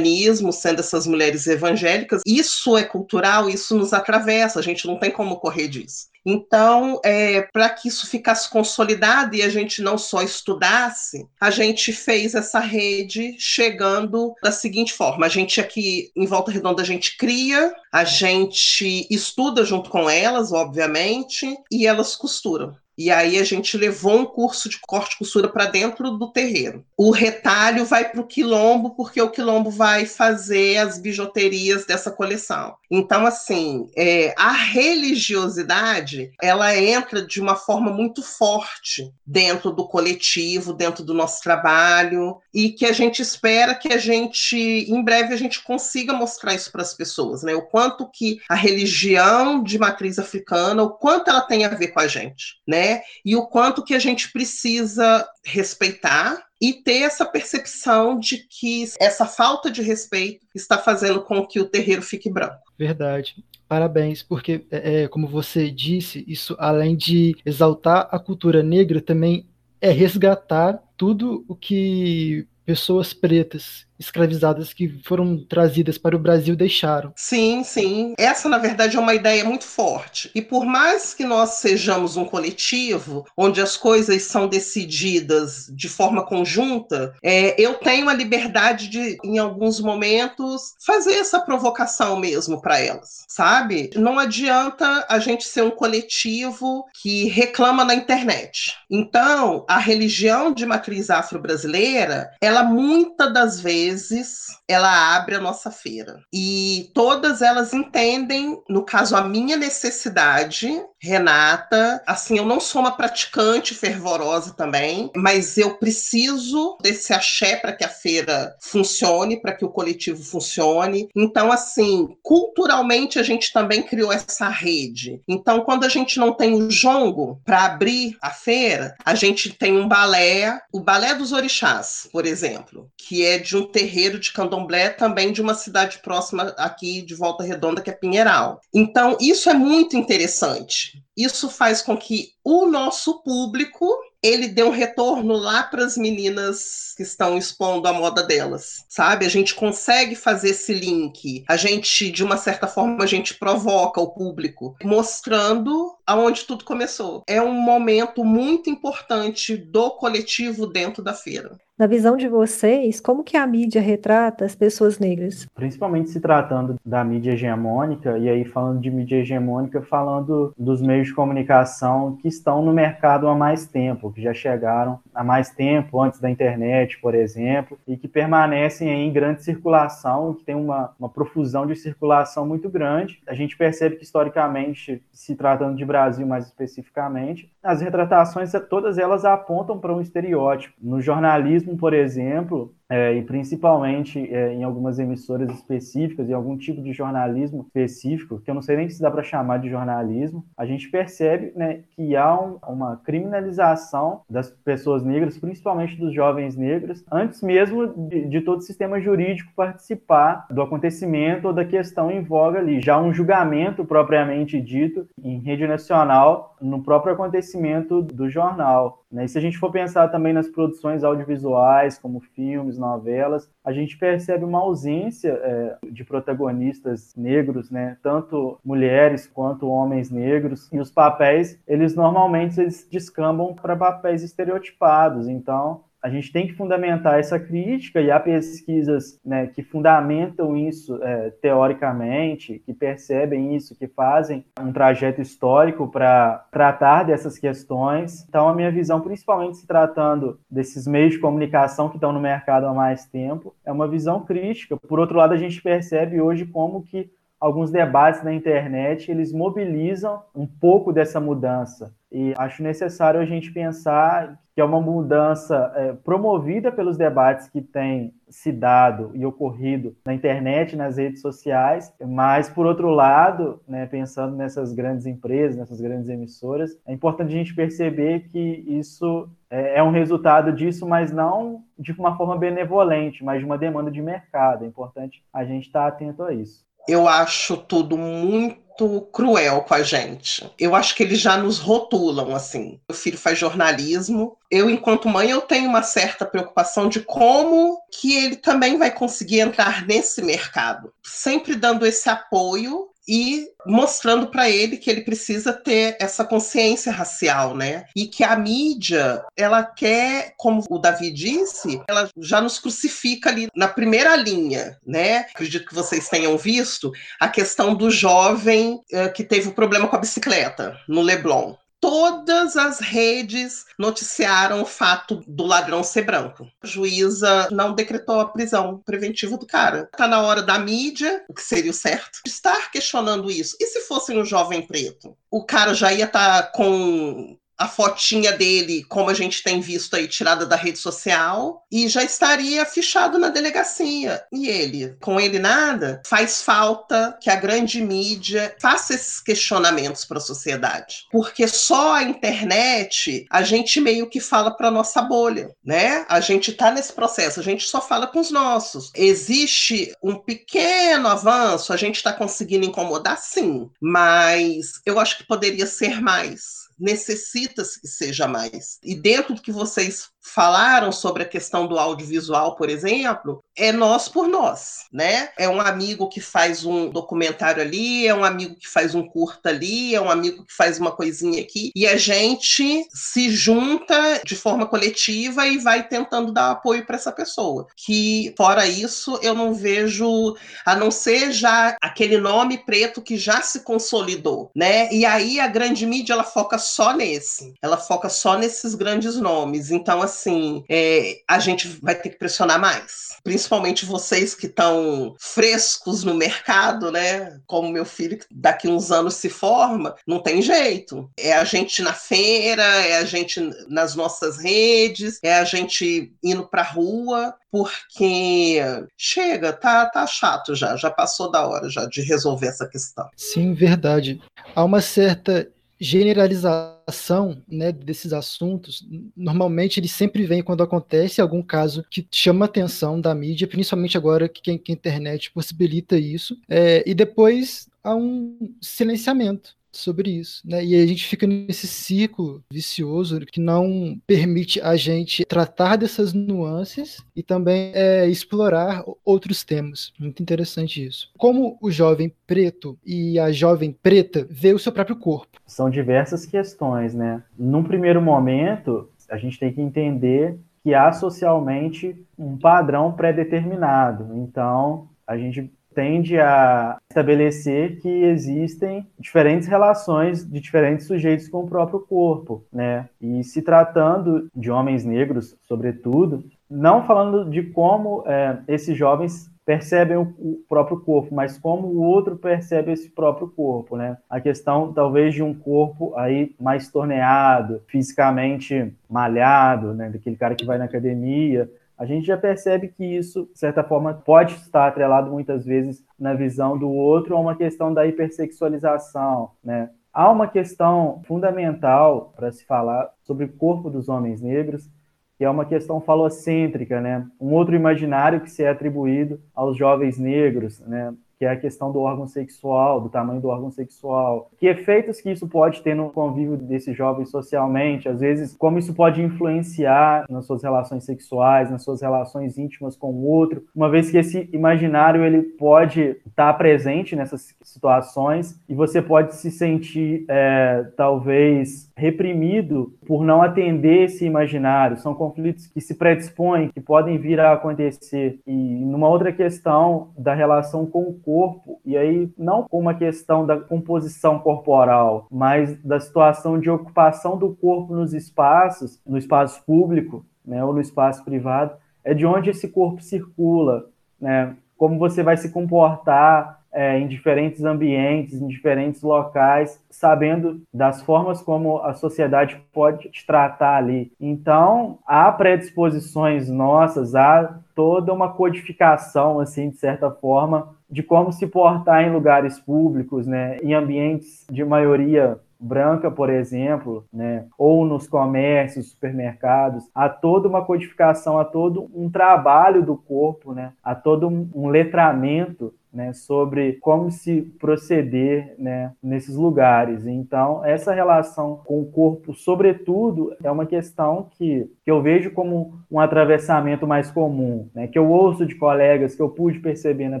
sendo essas mulheres evangélicas. Isso é cultural, isso nos atravessa, a gente não tem como correr disso. Então, é, para que isso ficasse consolidado e a gente não só estudasse, a gente fez essa rede chegando da seguinte forma: a gente aqui em Volta Redonda a gente cria, a gente estuda junto com elas, obviamente, e elas costuram. E aí a gente levou um curso de corte e costura para dentro do terreiro. O retalho vai para o quilombo, porque o quilombo vai fazer as bijuterias dessa coleção. Então, assim, é, a religiosidade ela entra de uma forma muito forte dentro do coletivo, dentro do nosso trabalho, e que a gente espera que a gente, em breve, a gente consiga mostrar isso para as pessoas, né? O quanto que a religião de matriz africana, o quanto ela tem a ver com a gente, né? E o quanto que a gente precisa respeitar e ter essa percepção de que essa falta de respeito está fazendo com que o terreiro fique branco. Verdade. Parabéns, porque, é, é como você disse, isso além de exaltar a cultura negra, também é resgatar tudo o que pessoas pretas escravizadas que foram trazidas para o Brasil deixaram. Sim, sim. Essa, na verdade, é uma ideia muito forte. E por mais que nós sejamos um coletivo, onde as coisas são decididas de forma conjunta, é, eu tenho a liberdade de, em alguns momentos, fazer essa provocação mesmo para elas, sabe? Não adianta a gente ser um coletivo que reclama na internet. Então, a religião de matriz afro-brasileira, ela muitas das vezes ela abre a nossa feira. E todas elas entendem, no caso, a minha necessidade, Renata. Assim, eu não sou uma praticante fervorosa também, mas eu preciso desse axé para que a feira funcione, para que o coletivo funcione. Então, assim, culturalmente a gente também criou essa rede. Então, quando a gente não tem o jongo para abrir a feira, a gente tem um balé, o Balé dos Orixás, por exemplo, que é de um terreiro de candomblé também de uma cidade próxima aqui de Volta Redonda, que é Pinheiral. Então, isso é muito interessante. Isso faz com que o nosso público ele dê um retorno lá para as meninas que estão expondo a moda delas, sabe? A gente consegue fazer esse link. A gente, de uma certa forma, a gente provoca o público, mostrando aonde tudo começou. É um momento muito importante do coletivo dentro da feira. Na visão de vocês, como que a mídia retrata as pessoas negras? Principalmente se tratando da mídia hegemônica, e aí falando de mídia hegemônica, falando dos meios de comunicação que estão no mercado há mais tempo, que já chegaram há mais tempo, antes da internet, por exemplo, e que permanecem em grande circulação, que tem uma, uma profusão de circulação muito grande. A gente percebe que, historicamente, se tratando de Brasil mais especificamente, as retratações, todas elas apontam para um estereótipo. No jornalismo, jornalismo, por exemplo, é, e principalmente é, em algumas emissoras específicas, em algum tipo de jornalismo específico, que eu não sei nem se dá para chamar de jornalismo, a gente percebe né, que há um, uma criminalização das pessoas negras, principalmente dos jovens negros, antes mesmo de, de, todo o sistema jurídico participar do acontecimento ou da questão em voga ali. Já um julgamento propriamente dito em rede nacional no próprio acontecimento do jornal. Né? E se a gente for pensar também nas produções audiovisuais, como filmes, novelas, a gente percebe uma ausência é, de protagonistas negros, né? Tanto mulheres quanto homens negros. E os papéis, eles normalmente eles descambam para papéis estereotipados. Então, a gente tem que fundamentar essa crítica e há pesquisas né, que fundamentam isso é, teoricamente, que percebem isso, que fazem um trajeto histórico para tratar dessas questões. Então, a minha visão, principalmente se tratando desses meios de comunicação que estão no mercado há mais tempo, é uma visão crítica. Por outro lado, a gente percebe hoje como que alguns debates na internet eles mobilizam um pouco dessa mudança. E acho necessário a gente pensar que é uma mudança é, promovida pelos debates que têm se dado e ocorrido na internet, nas redes sociais, mas, por outro lado, né, pensando nessas grandes empresas, nessas grandes emissoras, é importante a gente perceber que isso é, é um resultado disso, mas não de uma forma benevolente, mas de uma demanda de mercado. É importante a gente estar atento a isso eu acho tudo muito cruel com a gente. Eu acho que eles já nos rotulam assim. Meu filho faz jornalismo. Eu, enquanto mãe, eu tenho uma certa preocupação de como que ele também vai conseguir entrar nesse mercado, sempre dando esse apoio e mostrando para ele que ele precisa ter essa consciência racial, né? E que a mídia, ela quer, como o Davi disse, ela já nos crucifica ali na primeira linha, né? Acredito que vocês tenham visto a questão do jovem uh, que teve o um problema com a bicicleta no Leblon todas as redes noticiaram o fato do ladrão ser branco. A juíza não decretou a prisão preventiva do cara. Está na hora da mídia, o que seria o certo, estar questionando isso. E se fosse um jovem preto? O cara já ia estar tá com a fotinha dele, como a gente tem visto aí, tirada da rede social, e já estaria fichado na delegacia. E ele, com ele nada, faz falta que a grande mídia faça esses questionamentos para a sociedade. Porque só a internet a gente meio que fala para nossa bolha, né? A gente está nesse processo, a gente só fala com os nossos. Existe um pequeno avanço, a gente está conseguindo incomodar, sim, mas eu acho que poderia ser mais necessita-se que seja mais. E dentro do que vocês falaram sobre a questão do audiovisual, por exemplo, é nós por nós, né? É um amigo que faz um documentário ali, é um amigo que faz um curta ali, é um amigo que faz uma coisinha aqui, e a gente se junta de forma coletiva e vai tentando dar apoio para essa pessoa. Que fora isso, eu não vejo a não ser já aquele nome preto que já se consolidou, né? E aí a grande mídia ela foca só nesse, ela foca só nesses grandes nomes. Então assim, assim, é, a gente vai ter que pressionar mais. Principalmente vocês que estão frescos no mercado, né? Como meu filho, que daqui uns anos se forma, não tem jeito. É a gente na feira, é a gente nas nossas redes, é a gente indo para a rua, porque chega, tá, tá chato já, já passou da hora já de resolver essa questão. Sim, verdade. Há uma certa generalização né, desses assuntos, normalmente ele sempre vem quando acontece algum caso que chama a atenção da mídia, principalmente agora que, que a internet possibilita isso, é, e depois há um silenciamento sobre isso, né? E a gente fica nesse ciclo vicioso que não permite a gente tratar dessas nuances e também é, explorar outros temas. Muito interessante isso. Como o jovem preto e a jovem preta vê o seu próprio corpo? São diversas questões, né? Num primeiro momento, a gente tem que entender que há socialmente um padrão pré-determinado. Então, a gente tende a estabelecer que existem diferentes relações de diferentes sujeitos com o próprio corpo, né? E se tratando de homens negros, sobretudo, não falando de como é, esses jovens percebem o, próprio corpo, mas como o outro percebe esse próprio corpo, né? A questão talvez de um corpo aí mais torneado, fisicamente malhado, né? Daquele cara que vai na academia, a gente já percebe que isso, de certa forma, pode estar atrelado muitas vezes na visão do outro a uma questão da hipersexualização, né? Há uma questão fundamental para se falar sobre o corpo dos homens negros, que é uma questão falocêntrica, né? Um outro imaginário que se é atribuído aos jovens negros, né? Que é a questão do órgão sexual, do tamanho do órgão sexual. Que efeitos que isso pode ter no convívio desse jovem socialmente, às vezes, como isso pode influenciar nas suas relações sexuais, nas suas relações íntimas com o outro, uma vez que esse imaginário ele pode estar presente nessas situações e você pode se sentir, é, talvez, reprimido por não atender esse imaginário. São conflitos que se predispõem, que podem vir a acontecer. E numa outra questão da relação com corpo, e aí não com uma questão da composição corporal, mas da situação de ocupação do corpo nos espaços, no espaço público, né, ou no espaço privado, é de onde esse corpo circula, né? Como você vai se comportar é, em diferentes ambientes, em diferentes locais, sabendo das formas como a sociedade pode te tratar ali. Então, há predisposições nossas, há toda uma codificação, assim, de certa forma, de como se portar em lugares públicos, né, em ambientes de maioria branca, por exemplo, né, ou nos comércios, supermercados, há toda uma codificação, há todo um trabalho do corpo, né, há todo um letramento né, sobre como se proceder né, nesses lugares. Então, essa relação com o corpo, sobretudo, é uma questão que, que eu vejo como um atravessamento mais comum, né, que eu ouço de colegas, que eu pude perceber na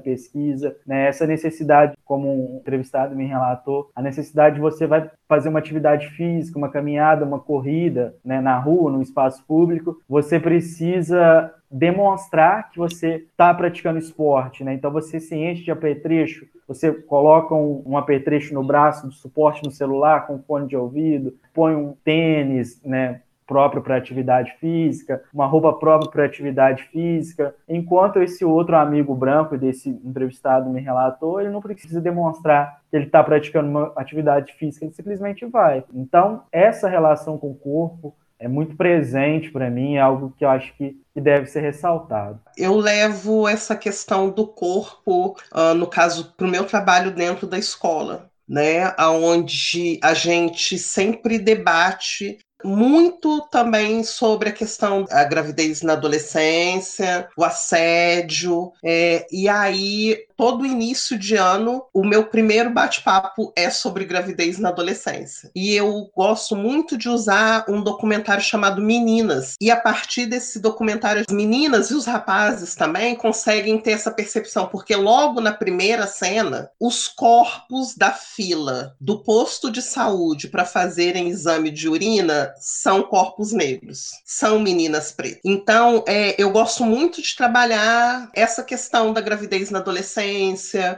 pesquisa, né, essa necessidade, como um entrevistado me relatou, a necessidade de você vai fazer uma atividade física, uma caminhada, uma corrida né, na rua, no espaço público, você precisa demonstrar que você está praticando esporte, né? Então você se enche de apetrecho, você coloca um, um apetrecho no braço, de suporte no celular, com fone de ouvido, põe um tênis, né? próprio para atividade física, uma roupa própria para atividade física, enquanto esse outro amigo branco desse entrevistado me relatou, ele não precisa demonstrar que ele está praticando uma atividade física, ele simplesmente vai. Então, essa relação com o corpo é muito presente para mim, é algo que eu acho que, que deve ser ressaltado. Eu levo essa questão do corpo, uh, no caso, para o meu trabalho dentro da escola. Né, onde a gente sempre debate muito também sobre a questão da gravidez na adolescência, o assédio, é, e aí todo início de ano, o meu primeiro bate-papo é sobre gravidez na adolescência. E eu gosto muito de usar um documentário chamado Meninas. E a partir desse documentário, as meninas e os rapazes também conseguem ter essa percepção, porque logo na primeira cena, os corpos da fila do posto de saúde para fazerem exame de urina são corpos negros, são meninas pretas. Então, é, eu gosto muito de trabalhar essa questão da gravidez na adolescência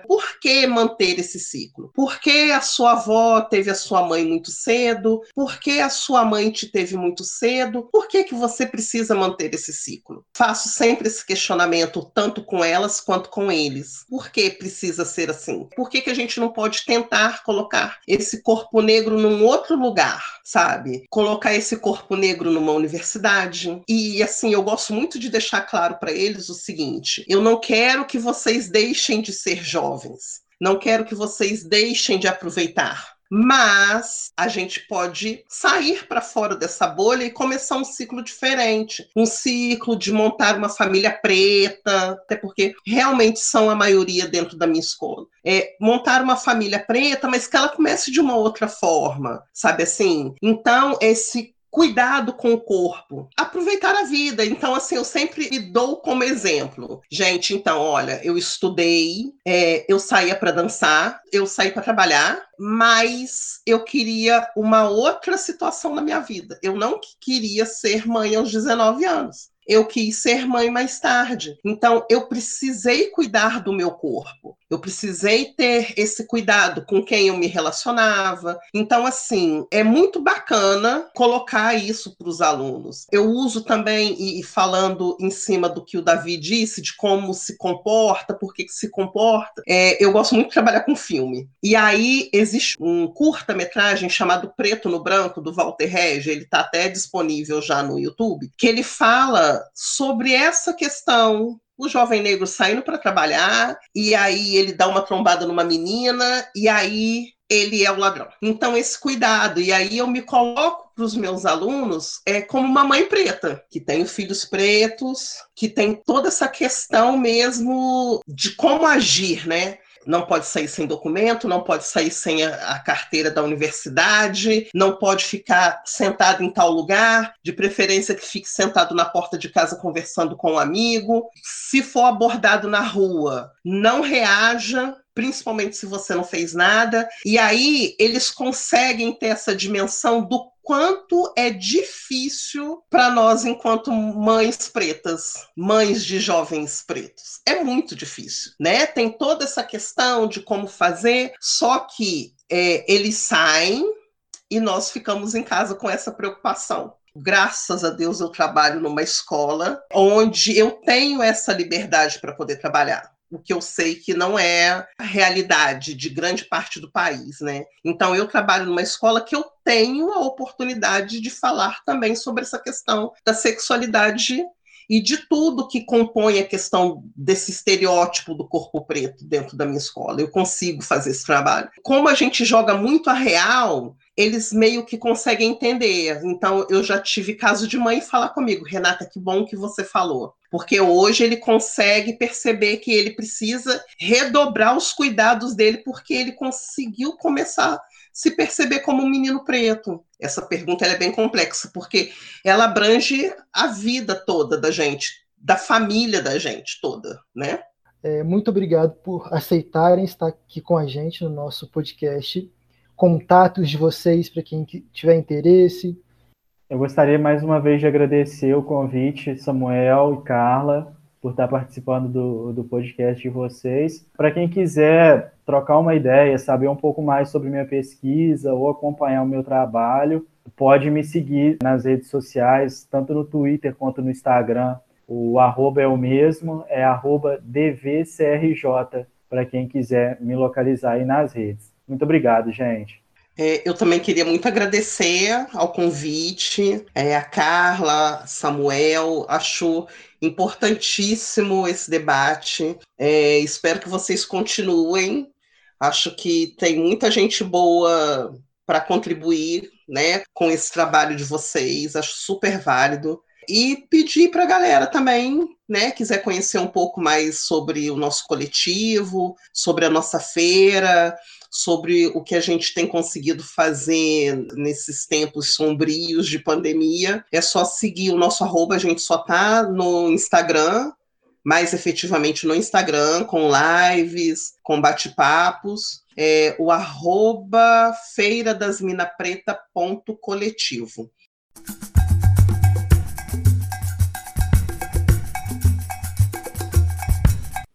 por que manter esse ciclo? Por que a sua avó teve a sua mãe muito cedo? Por que a sua mãe te teve muito cedo? Por que, que você precisa manter esse ciclo? Faço sempre esse questionamento, tanto com elas quanto com eles. Por que precisa ser assim? Por que, que a gente não pode tentar colocar esse corpo negro num outro lugar, sabe? Colocar esse corpo negro numa universidade. E assim, eu gosto muito de deixar claro para eles o seguinte: eu não quero que vocês deixem deixem de ser jovens. Não quero que vocês deixem de aproveitar. Mas a gente pode sair para fora dessa bolha e começar um ciclo diferente. Um ciclo de montar uma família preta, até porque realmente são a maioria dentro da minha escola. É montar uma família preta, mas que ela comece de uma outra forma, sabe assim? Então, esse cuidado com o corpo, aproveitar a vida. Então, assim, eu sempre me dou como exemplo. Gente, então, olha, eu estudei, é, eu saía para dançar, eu saí para trabalhar, mas eu queria uma outra situação na minha vida. Eu não queria ser mãe aos 19 anos eu quis ser mãe mais tarde. Então, eu precisei cuidar do meu corpo. Eu precisei ter esse cuidado com quem eu me relacionava. Então, assim, é muito bacana colocar isso para os alunos. Eu uso também, e falando em cima do que o Davi disse, de como se comporta, por que se comporta, é, eu gosto muito de trabalhar com filme. E aí existe um curta-metragem chamado Preto no Branco, do Walter Regge, ele está até disponível já no YouTube, que ele fala sobre essa questão o jovem negro saindo para trabalhar, e aí ele dá uma trombada numa menina, e aí ele é o ladrão. Então, esse cuidado, e aí eu me coloco para os meus alunos é como uma mãe preta, que tem filhos pretos, que tem toda essa questão mesmo de como agir, né? Não pode sair sem documento, não pode sair sem a, a, carteira da universidade, não pode ficar sentado em tal lugar, de preferência que fique sentado na porta de casa conversando com um amigo. Se for abordado na rua, não reaja, principalmente se você não fez nada. E aí eles conseguem ter essa dimensão do quanto é difícil para nós, enquanto mães pretas, mães de jovens pretos. É muito difícil, né? Tem toda essa questão de como fazer, só que é, eles saem e nós ficamos em casa com essa preocupação. Graças a Deus eu trabalho numa escola onde eu tenho essa liberdade para poder trabalhar o que eu sei que não é a realidade de grande parte do país, né? Então eu trabalho numa escola que eu tenho a oportunidade de falar também sobre essa questão da sexualidade e de tudo que compõe a questão desse estereótipo do corpo preto dentro da minha escola. Eu consigo fazer esse trabalho. Como a gente joga muito a real, eles meio que conseguem entender. Então, eu já tive caso de mãe falar comigo, Renata, que bom que você falou. Porque hoje ele consegue perceber que ele precisa redobrar os cuidados dele, porque ele conseguiu começar a se perceber como um menino preto. Essa pergunta é bem complexa, porque ela abrange a vida toda da gente, da família da gente toda, né? É, muito obrigado por aceitarem estar aqui com a gente no nosso podcast contatos de vocês para quem tiver interesse. Eu gostaria mais uma vez de agradecer o convite, Samuel e Carla, por estar participando do, do podcast de vocês. Para quem quiser trocar uma ideia, saber um pouco mais sobre minha pesquisa ou acompanhar o meu trabalho, pode me seguir nas redes sociais, tanto no Twitter quanto no Instagram. O arroba é o mesmo, é arroba DVCRJ, para quem quiser me localizar aí nas redes. Muito obrigado, gente. É, eu também queria muito agradecer ao convite, é, a Carla, Samuel, acho importantíssimo esse debate. É, espero que vocês continuem. Acho que tem muita gente boa para contribuir né, com esse trabalho de vocês, acho super válido. E pedir para a galera também, né, quiser conhecer um pouco mais sobre o nosso coletivo, sobre a nossa feira, sobre o que a gente tem conseguido fazer nesses tempos sombrios de pandemia, é só seguir o nosso arroba, a gente só tá no Instagram, mais efetivamente no Instagram, com lives, com bate-papos. É, o arroba feira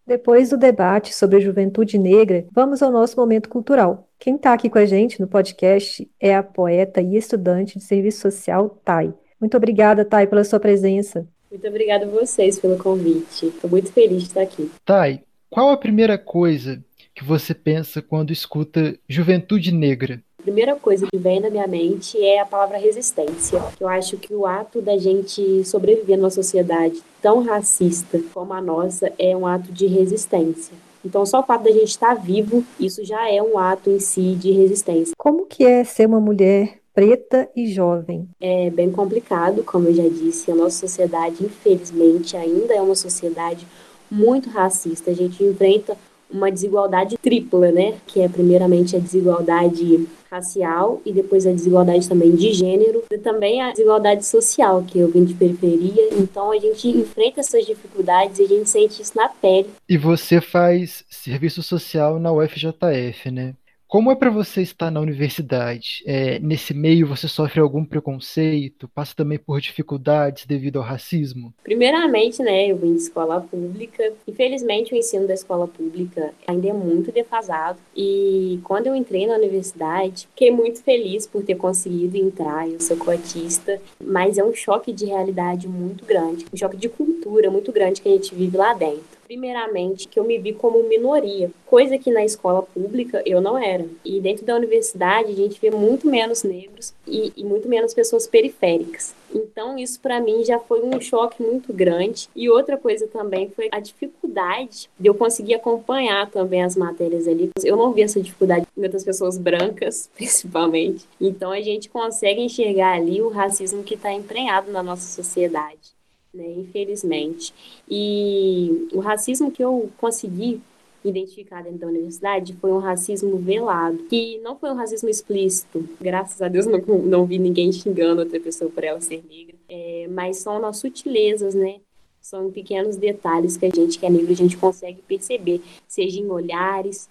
Depois do debate sobre a juventude negra, vamos ao nosso momento cultural. Quem está aqui com a gente no podcast é a poeta e estudante de serviço social, Thay. Muito obrigada, Thay, pela sua presença. Muito obrigada a vocês pelo convite. Estou muito feliz de estar aqui. Thay, qual a primeira coisa que você pensa quando escuta juventude negra? Primeira coisa que vem na minha mente é a palavra resistência. Eu acho que o ato da gente sobreviver numa sociedade tão racista como a nossa é um ato de resistência. Então, só o fato da gente estar vivo, isso já é um ato em si de resistência. Como que é ser uma mulher preta e jovem? É bem complicado, como eu já disse. A nossa sociedade, infelizmente, ainda é uma sociedade muito racista. A gente enfrenta uma desigualdade tripla, né? Que é primeiramente a desigualdade racial e depois a desigualdade também de gênero e também a desigualdade social, que eu vim de periferia. Então a gente enfrenta essas dificuldades e a gente sente isso na pele. E você faz serviço social na UFJF, né? Como é para você estar na universidade? É, nesse meio você sofre algum preconceito? Passa também por dificuldades devido ao racismo? Primeiramente, né, eu vim de escola pública. Infelizmente, o ensino da escola pública ainda é muito defasado. E quando eu entrei na universidade, fiquei muito feliz por ter conseguido entrar. Eu sou cotista, mas é um choque de realidade muito grande, um choque de cultura muito grande que a gente vive lá dentro primeiramente, que eu me vi como minoria, coisa que na escola pública eu não era. E dentro da universidade a gente vê muito menos negros e, e muito menos pessoas periféricas. Então, isso para mim já foi um choque muito grande. E outra coisa também foi a dificuldade de eu conseguir acompanhar também as matérias ali. Eu não vi essa dificuldade em outras pessoas brancas, [LAUGHS] principalmente. Então, a gente consegue enxergar ali o racismo que está emprenhado na nossa sociedade né, infelizmente. E o racismo que eu consegui identificar dentro da universidade foi um racismo velado, que não foi um racismo explícito. Graças a Deus [LAUGHS] não, não vi ninguém xingando outra pessoa por ela ser negra, é, mas são nas sutilezas, né? São pequenos detalhes que a gente que é negro a gente consegue perceber, seja em olhares,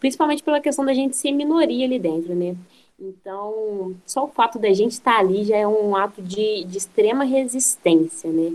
principalmente pela questão da gente ser minoria ali dentro, né? Então, só o fato da gente estar ali já é um ato de, de extrema resistência, né?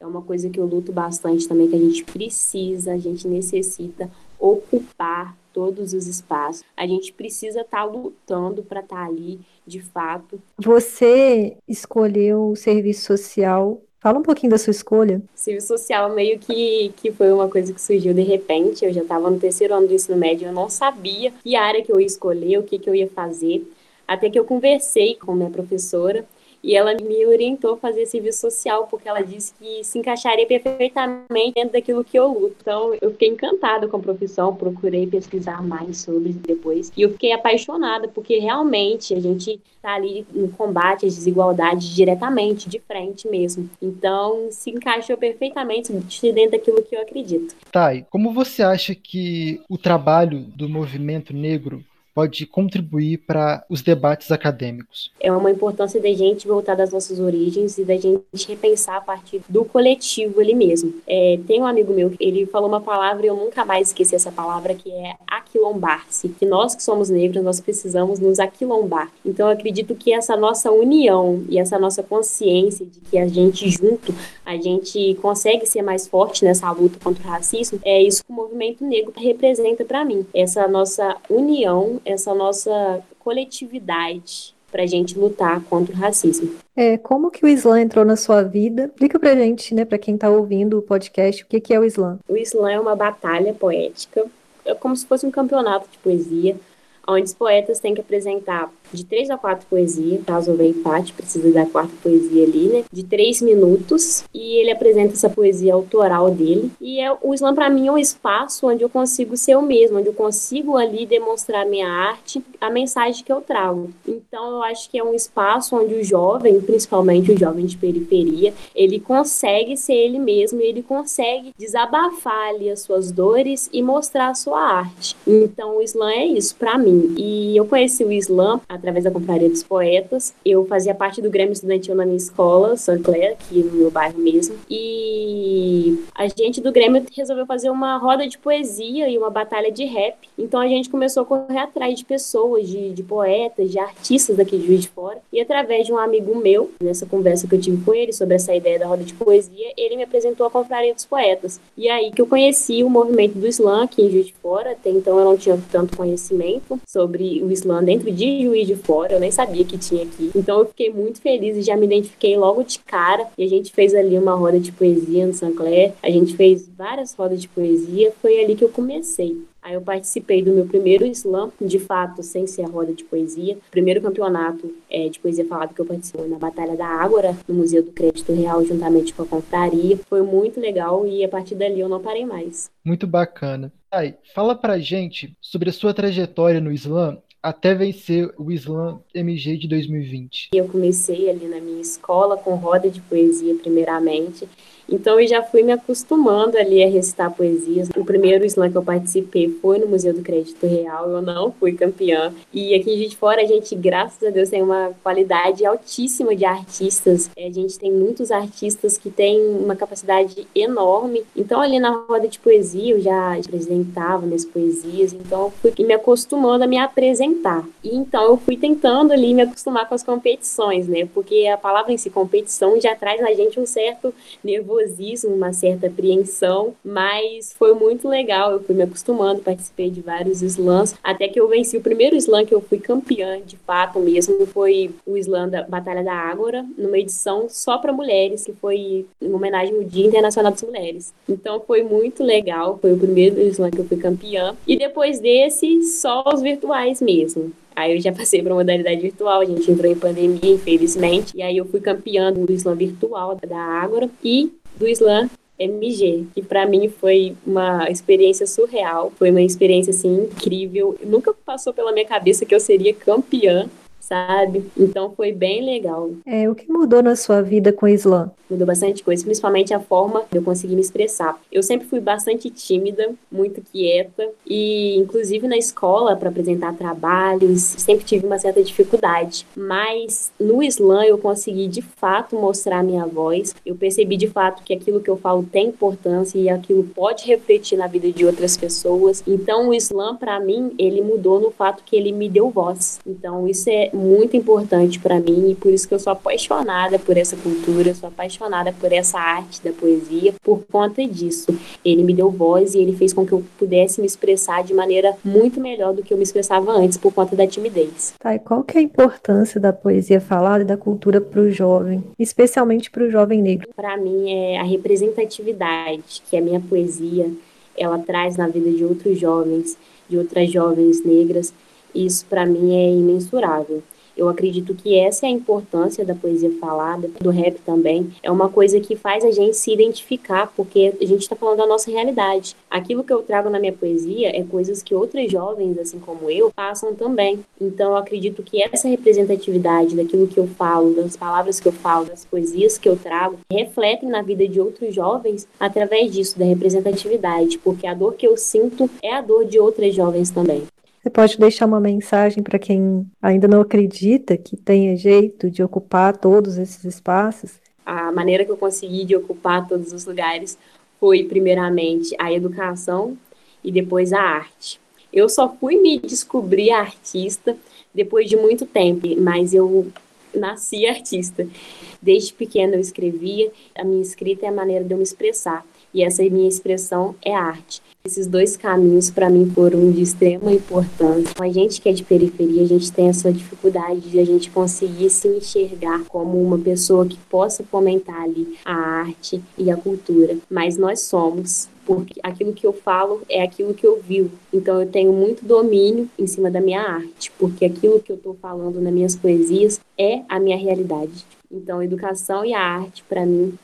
É uma coisa que eu luto bastante também, que a gente precisa, a gente necessita ocupar todos os espaços. A gente precisa estar tá lutando para estar tá ali, de fato. Você escolheu o serviço social. Fala um pouquinho da sua escolha. Serviço social meio que, que foi uma coisa que surgiu de repente. Eu já estava no terceiro ano do ensino médio, eu não sabia que área que eu ia escolher, o que, que eu ia fazer. Até que eu conversei com minha professora e ela me orientou a fazer serviço social, porque ela disse que se encaixaria perfeitamente dentro daquilo que eu luto. Então, eu fiquei encantada com a profissão, procurei pesquisar mais sobre depois. E eu fiquei apaixonada, porque realmente a gente está ali no combate às desigualdades diretamente, de frente mesmo. Então, se encaixou perfeitamente dentro daquilo que eu acredito. Thay, como você acha que o trabalho do movimento negro pode contribuir para os debates acadêmicos? É uma importância da gente voltar das nossas origens e da gente repensar a partir do coletivo ali mesmo. É, tem um amigo meu, ele falou uma palavra e eu nunca mais esqueci essa palavra, que é aquilombar-se. Que nós que somos negros, nós precisamos nos aquilombar. Então eu acredito que essa nossa união e essa nossa consciência de que a gente junto, a gente consegue ser mais forte nessa luta contra o racismo, é isso que o movimento negro representa para mim. Essa nossa união essa nossa coletividade para a gente lutar contra o racismo. É, como que o Islã entrou na sua vida? Explica pra gente, né, para quem está ouvindo o podcast, o que, que é o Islã. O Islã é uma batalha poética, é como se fosse um campeonato de poesia, onde os poetas têm que apresentar de três a quatro poesias, caso houver empate, precisa da quarta poesia ali, né? De três minutos, e ele apresenta essa poesia autoral dele. E é, o slam, para mim, é um espaço onde eu consigo ser eu mesmo, onde eu consigo ali demonstrar minha arte, a mensagem que eu trago. Então, eu acho que é um espaço onde o jovem, principalmente o jovem de periferia, ele consegue ser ele mesmo, ele consegue desabafar ali as suas dores e mostrar a sua arte. Então, o slam é isso para mim. E eu conheci o slam através da Confraria dos Poetas. Eu fazia parte do Grêmio Estudantil na minha escola, St. Clair, aqui no meu bairro mesmo. E a gente do Grêmio resolveu fazer uma roda de poesia e uma batalha de rap. Então a gente começou a correr atrás de pessoas, de, de poetas, de artistas daqui de Juiz de Fora. E através de um amigo meu, nessa conversa que eu tive com ele sobre essa ideia da roda de poesia, ele me apresentou a Confraria dos Poetas. E aí que eu conheci o movimento do Islã aqui em Juiz de Fora. Até então eu não tinha tanto conhecimento sobre o Islã dentro de Juiz de Fora, eu nem sabia que tinha aqui. Então eu fiquei muito feliz e já me identifiquei logo de cara. E a gente fez ali uma roda de poesia no Saint-Clair, a gente fez várias rodas de poesia, foi ali que eu comecei. Aí eu participei do meu primeiro slam, de fato, sem ser a roda de poesia. Primeiro campeonato é, de poesia falada que eu participei na Batalha da Ágora, no Museu do Crédito Real, juntamente com a confraria. Foi muito legal e a partir dali eu não parei mais. Muito bacana. Aí, fala pra gente sobre a sua trajetória no slam até vencer o Slam MG de 2020? Eu comecei ali na minha escola com roda de poesia primeiramente então eu já fui me acostumando ali a recitar poesias. O primeiro slam que eu participei foi no Museu do Crédito Real, eu não fui campeã. E aqui de Fora a gente, graças a Deus, tem uma qualidade altíssima de artistas. É, a gente tem muitos artistas que têm uma capacidade enorme. Então ali na roda de poesia eu já apresentava minhas poesias, então eu fui me acostumando a me apresentar. E então eu fui tentando ali me acostumar com as competições, né? Porque a palavra em si, competição, já traz na gente um certo nervosismo nervosismo, uma certa apreensão, mas foi muito legal. Eu fui me acostumando, participei de vários slams, até que eu venci o primeiro slam que eu fui campeã, de fato mesmo, foi o slam da Batalha da Ágora, numa edição só para mulheres, que foi em homenagem ao Dia Internacional das Mulheres. Então foi muito legal, foi o primeiro slam que eu fui campeã. E depois desse, só os virtuais mesmo. Aí eu já passei para modalidade virtual, a gente entrou em pandemia, infelizmente. E aí eu fui campeã do slam virtual da Ágora e do Slam MG, que para mim foi uma experiência surreal, foi uma experiência assim incrível. Nunca passou pela minha cabeça que eu seria campeã sabe? Então foi bem legal. É, o que mudou na sua vida com o Islã? Mudou bastante coisa, principalmente a forma de eu conseguir me expressar. Eu sempre fui bastante tímida, muito quieta e inclusive na escola para apresentar trabalhos, sempre tive uma certa dificuldade, mas no Islã eu consegui de fato mostrar minha voz. Eu percebi de fato que aquilo que eu falo tem importância e aquilo pode refletir na vida de outras pessoas. Então o Islã para mim, ele mudou no fato que ele me deu voz. Então isso é muito importante para mim e por isso que eu sou apaixonada por essa cultura, sou apaixonada por essa arte da poesia, por conta disso. Ele me deu voz e ele fez com que eu pudesse me expressar de maneira muito melhor do que eu me expressava antes, por conta da timidez. Tá, e qual que é a importância da poesia falada e da cultura para o jovem, especialmente para o jovem negro? Para mim é a representatividade que a minha poesia ela traz na vida de outros jovens, de outras jovens negras isso para mim é imensurável. Eu acredito que essa é a importância da poesia falada, do rap também. É uma coisa que faz a gente se identificar, porque a gente está falando da nossa realidade. Aquilo que eu trago na minha poesia é coisas que outras jovens, assim como eu, passam também. Então eu acredito que essa representatividade daquilo que eu falo, das palavras que eu falo, das poesias que eu trago, refletem na vida de outros jovens através disso, da representatividade, porque a dor que eu sinto é a dor de outras jovens também. Você pode deixar uma mensagem para quem ainda não acredita que tenha jeito de ocupar todos esses espaços? A maneira que eu consegui de ocupar todos os lugares foi, primeiramente, a educação e depois a arte. Eu só fui me descobrir artista depois de muito tempo, mas eu nasci artista. Desde pequena eu escrevia, a minha escrita é a maneira de eu me expressar. E essa minha expressão é arte. Esses dois caminhos para mim foram de extrema importância. A gente que é de periferia, a gente tem essa dificuldade de a gente conseguir se enxergar como uma pessoa que possa fomentar ali a arte e a cultura. Mas nós somos porque aquilo que eu falo é aquilo que eu vivo. Então eu tenho muito domínio em cima da minha arte, porque aquilo que eu estou falando nas minhas poesias é a minha realidade. Então, educação e a arte, para mim,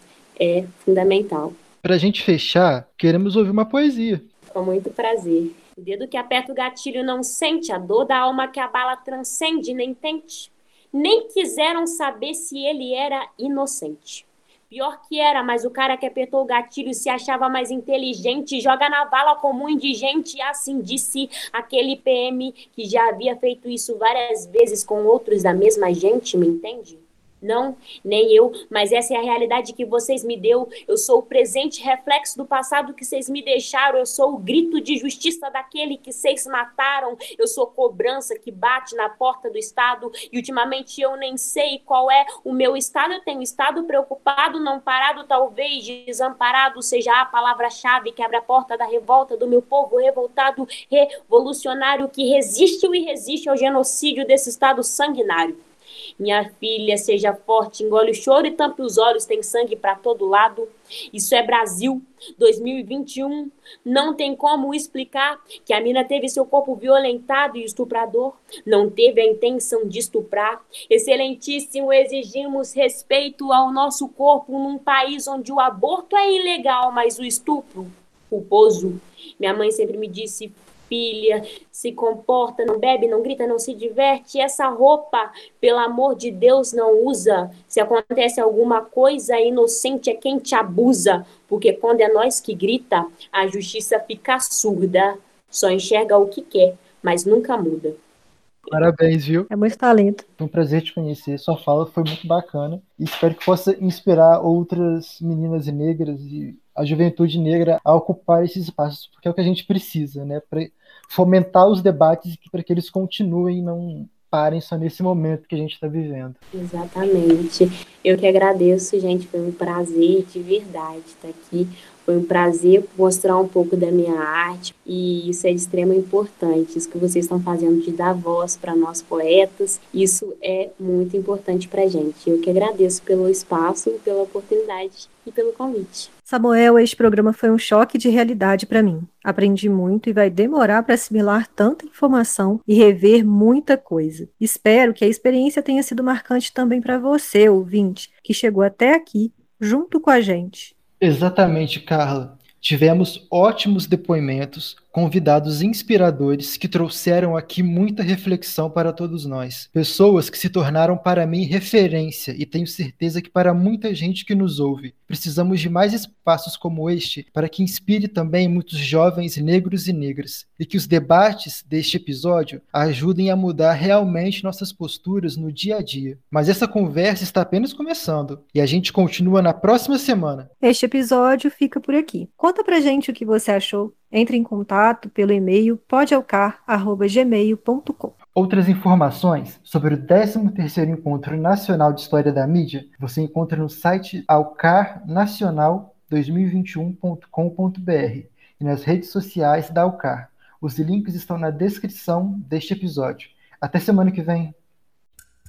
é fundamental. Para a gente fechar, queremos ouvir uma poesia. Com muito prazer. O dedo que aperta o gatilho não sente a dor da alma que a bala transcende, nem tente. Nem quiseram saber se ele era inocente. Pior que era, mas o cara que apertou o gatilho se achava mais inteligente, joga na vala como um indigente, assim disse aquele PM que já havia feito isso várias vezes com outros da mesma gente, me entende? Não, nem eu, mas essa é a realidade que vocês me deu. Eu sou o presente reflexo do passado que vocês me deixaram. Eu sou o grito de justiça daquele que vocês mataram. Eu sou cobrança que bate na porta do Estado e ultimamente eu nem sei qual é o meu estado. Eu tenho estado preocupado, não parado, talvez desamparado seja a palavra-chave que abre a porta da revolta do meu povo revoltado, revolucionário que resiste e resiste ao genocídio desse Estado sanguinário. Minha filha, seja forte, engole o choro e tampe os olhos, tem sangue para todo lado. Isso é Brasil 2021. Não tem como explicar que a mina teve seu corpo violentado e estuprador. Não teve a intenção de estuprar. Excelentíssimo, exigimos respeito ao nosso corpo num país onde o aborto é ilegal, mas o estupro culposo. Minha mãe sempre me disse: filha, se comporta, não bebe, não grita, não se diverte. Essa roupa, pelo amor de Deus, não usa. Se acontece alguma coisa, inocente é quem te abusa, porque quando é nós que grita, a justiça fica surda, só enxerga o que quer, mas nunca muda. Parabéns, viu? É muito talento. Foi um prazer te conhecer. Sua fala foi muito bacana. E espero que possa inspirar outras meninas negras e a juventude negra a ocupar esses espaços, porque é o que a gente precisa, né? Para fomentar os debates para que eles continuem e não parem só nesse momento que a gente está vivendo. Exatamente. Eu que agradeço, gente. Foi um prazer de verdade estar aqui. Foi um prazer mostrar um pouco da minha arte e isso é de extrema importância. Isso que vocês estão fazendo de dar voz para nós poetas, isso é muito importante para a gente. Eu que agradeço pelo espaço, pela oportunidade e pelo convite. Samuel, este programa foi um choque de realidade para mim. Aprendi muito e vai demorar para assimilar tanta informação e rever muita coisa. Espero que a experiência tenha sido marcante também para você, ouvinte, que chegou até aqui junto com a gente. Exatamente, Carla. Tivemos ótimos depoimentos, convidados inspiradores que trouxeram aqui muita reflexão para todos nós. Pessoas que se tornaram para mim referência e tenho certeza que para muita gente que nos ouve. Precisamos de mais espaços como este para que inspire também muitos jovens negros e negras e que os debates deste episódio ajudem a mudar realmente nossas posturas no dia a dia. Mas essa conversa está apenas começando e a gente continua na próxima semana. Este episódio fica por aqui. Conta pra gente o que você achou entre em contato pelo e-mail podealcar.gmail.com. Outras informações sobre o 13º Encontro Nacional de História da Mídia você encontra no site alcarnacional2021.com.br e nas redes sociais da Alcar. Os links estão na descrição deste episódio. Até semana que vem!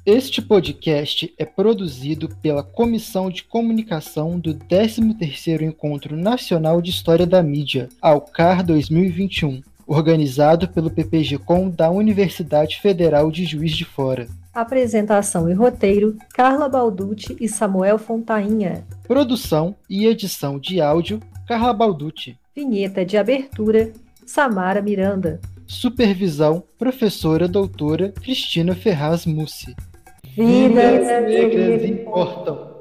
Este podcast é produzido pela Comissão de Comunicação do 13º Encontro Nacional de História da Mídia, ALCAR 2021, organizado pelo PPG-Com da Universidade Federal de Juiz de Fora. Apresentação e roteiro: Carla Balducci e Samuel Fontainha. Produção e edição de áudio: Carla Balducci. Vinheta de abertura: Samara Miranda. Supervisão: Professora Doutora Cristina Ferraz Mussi. Vidas negras importam.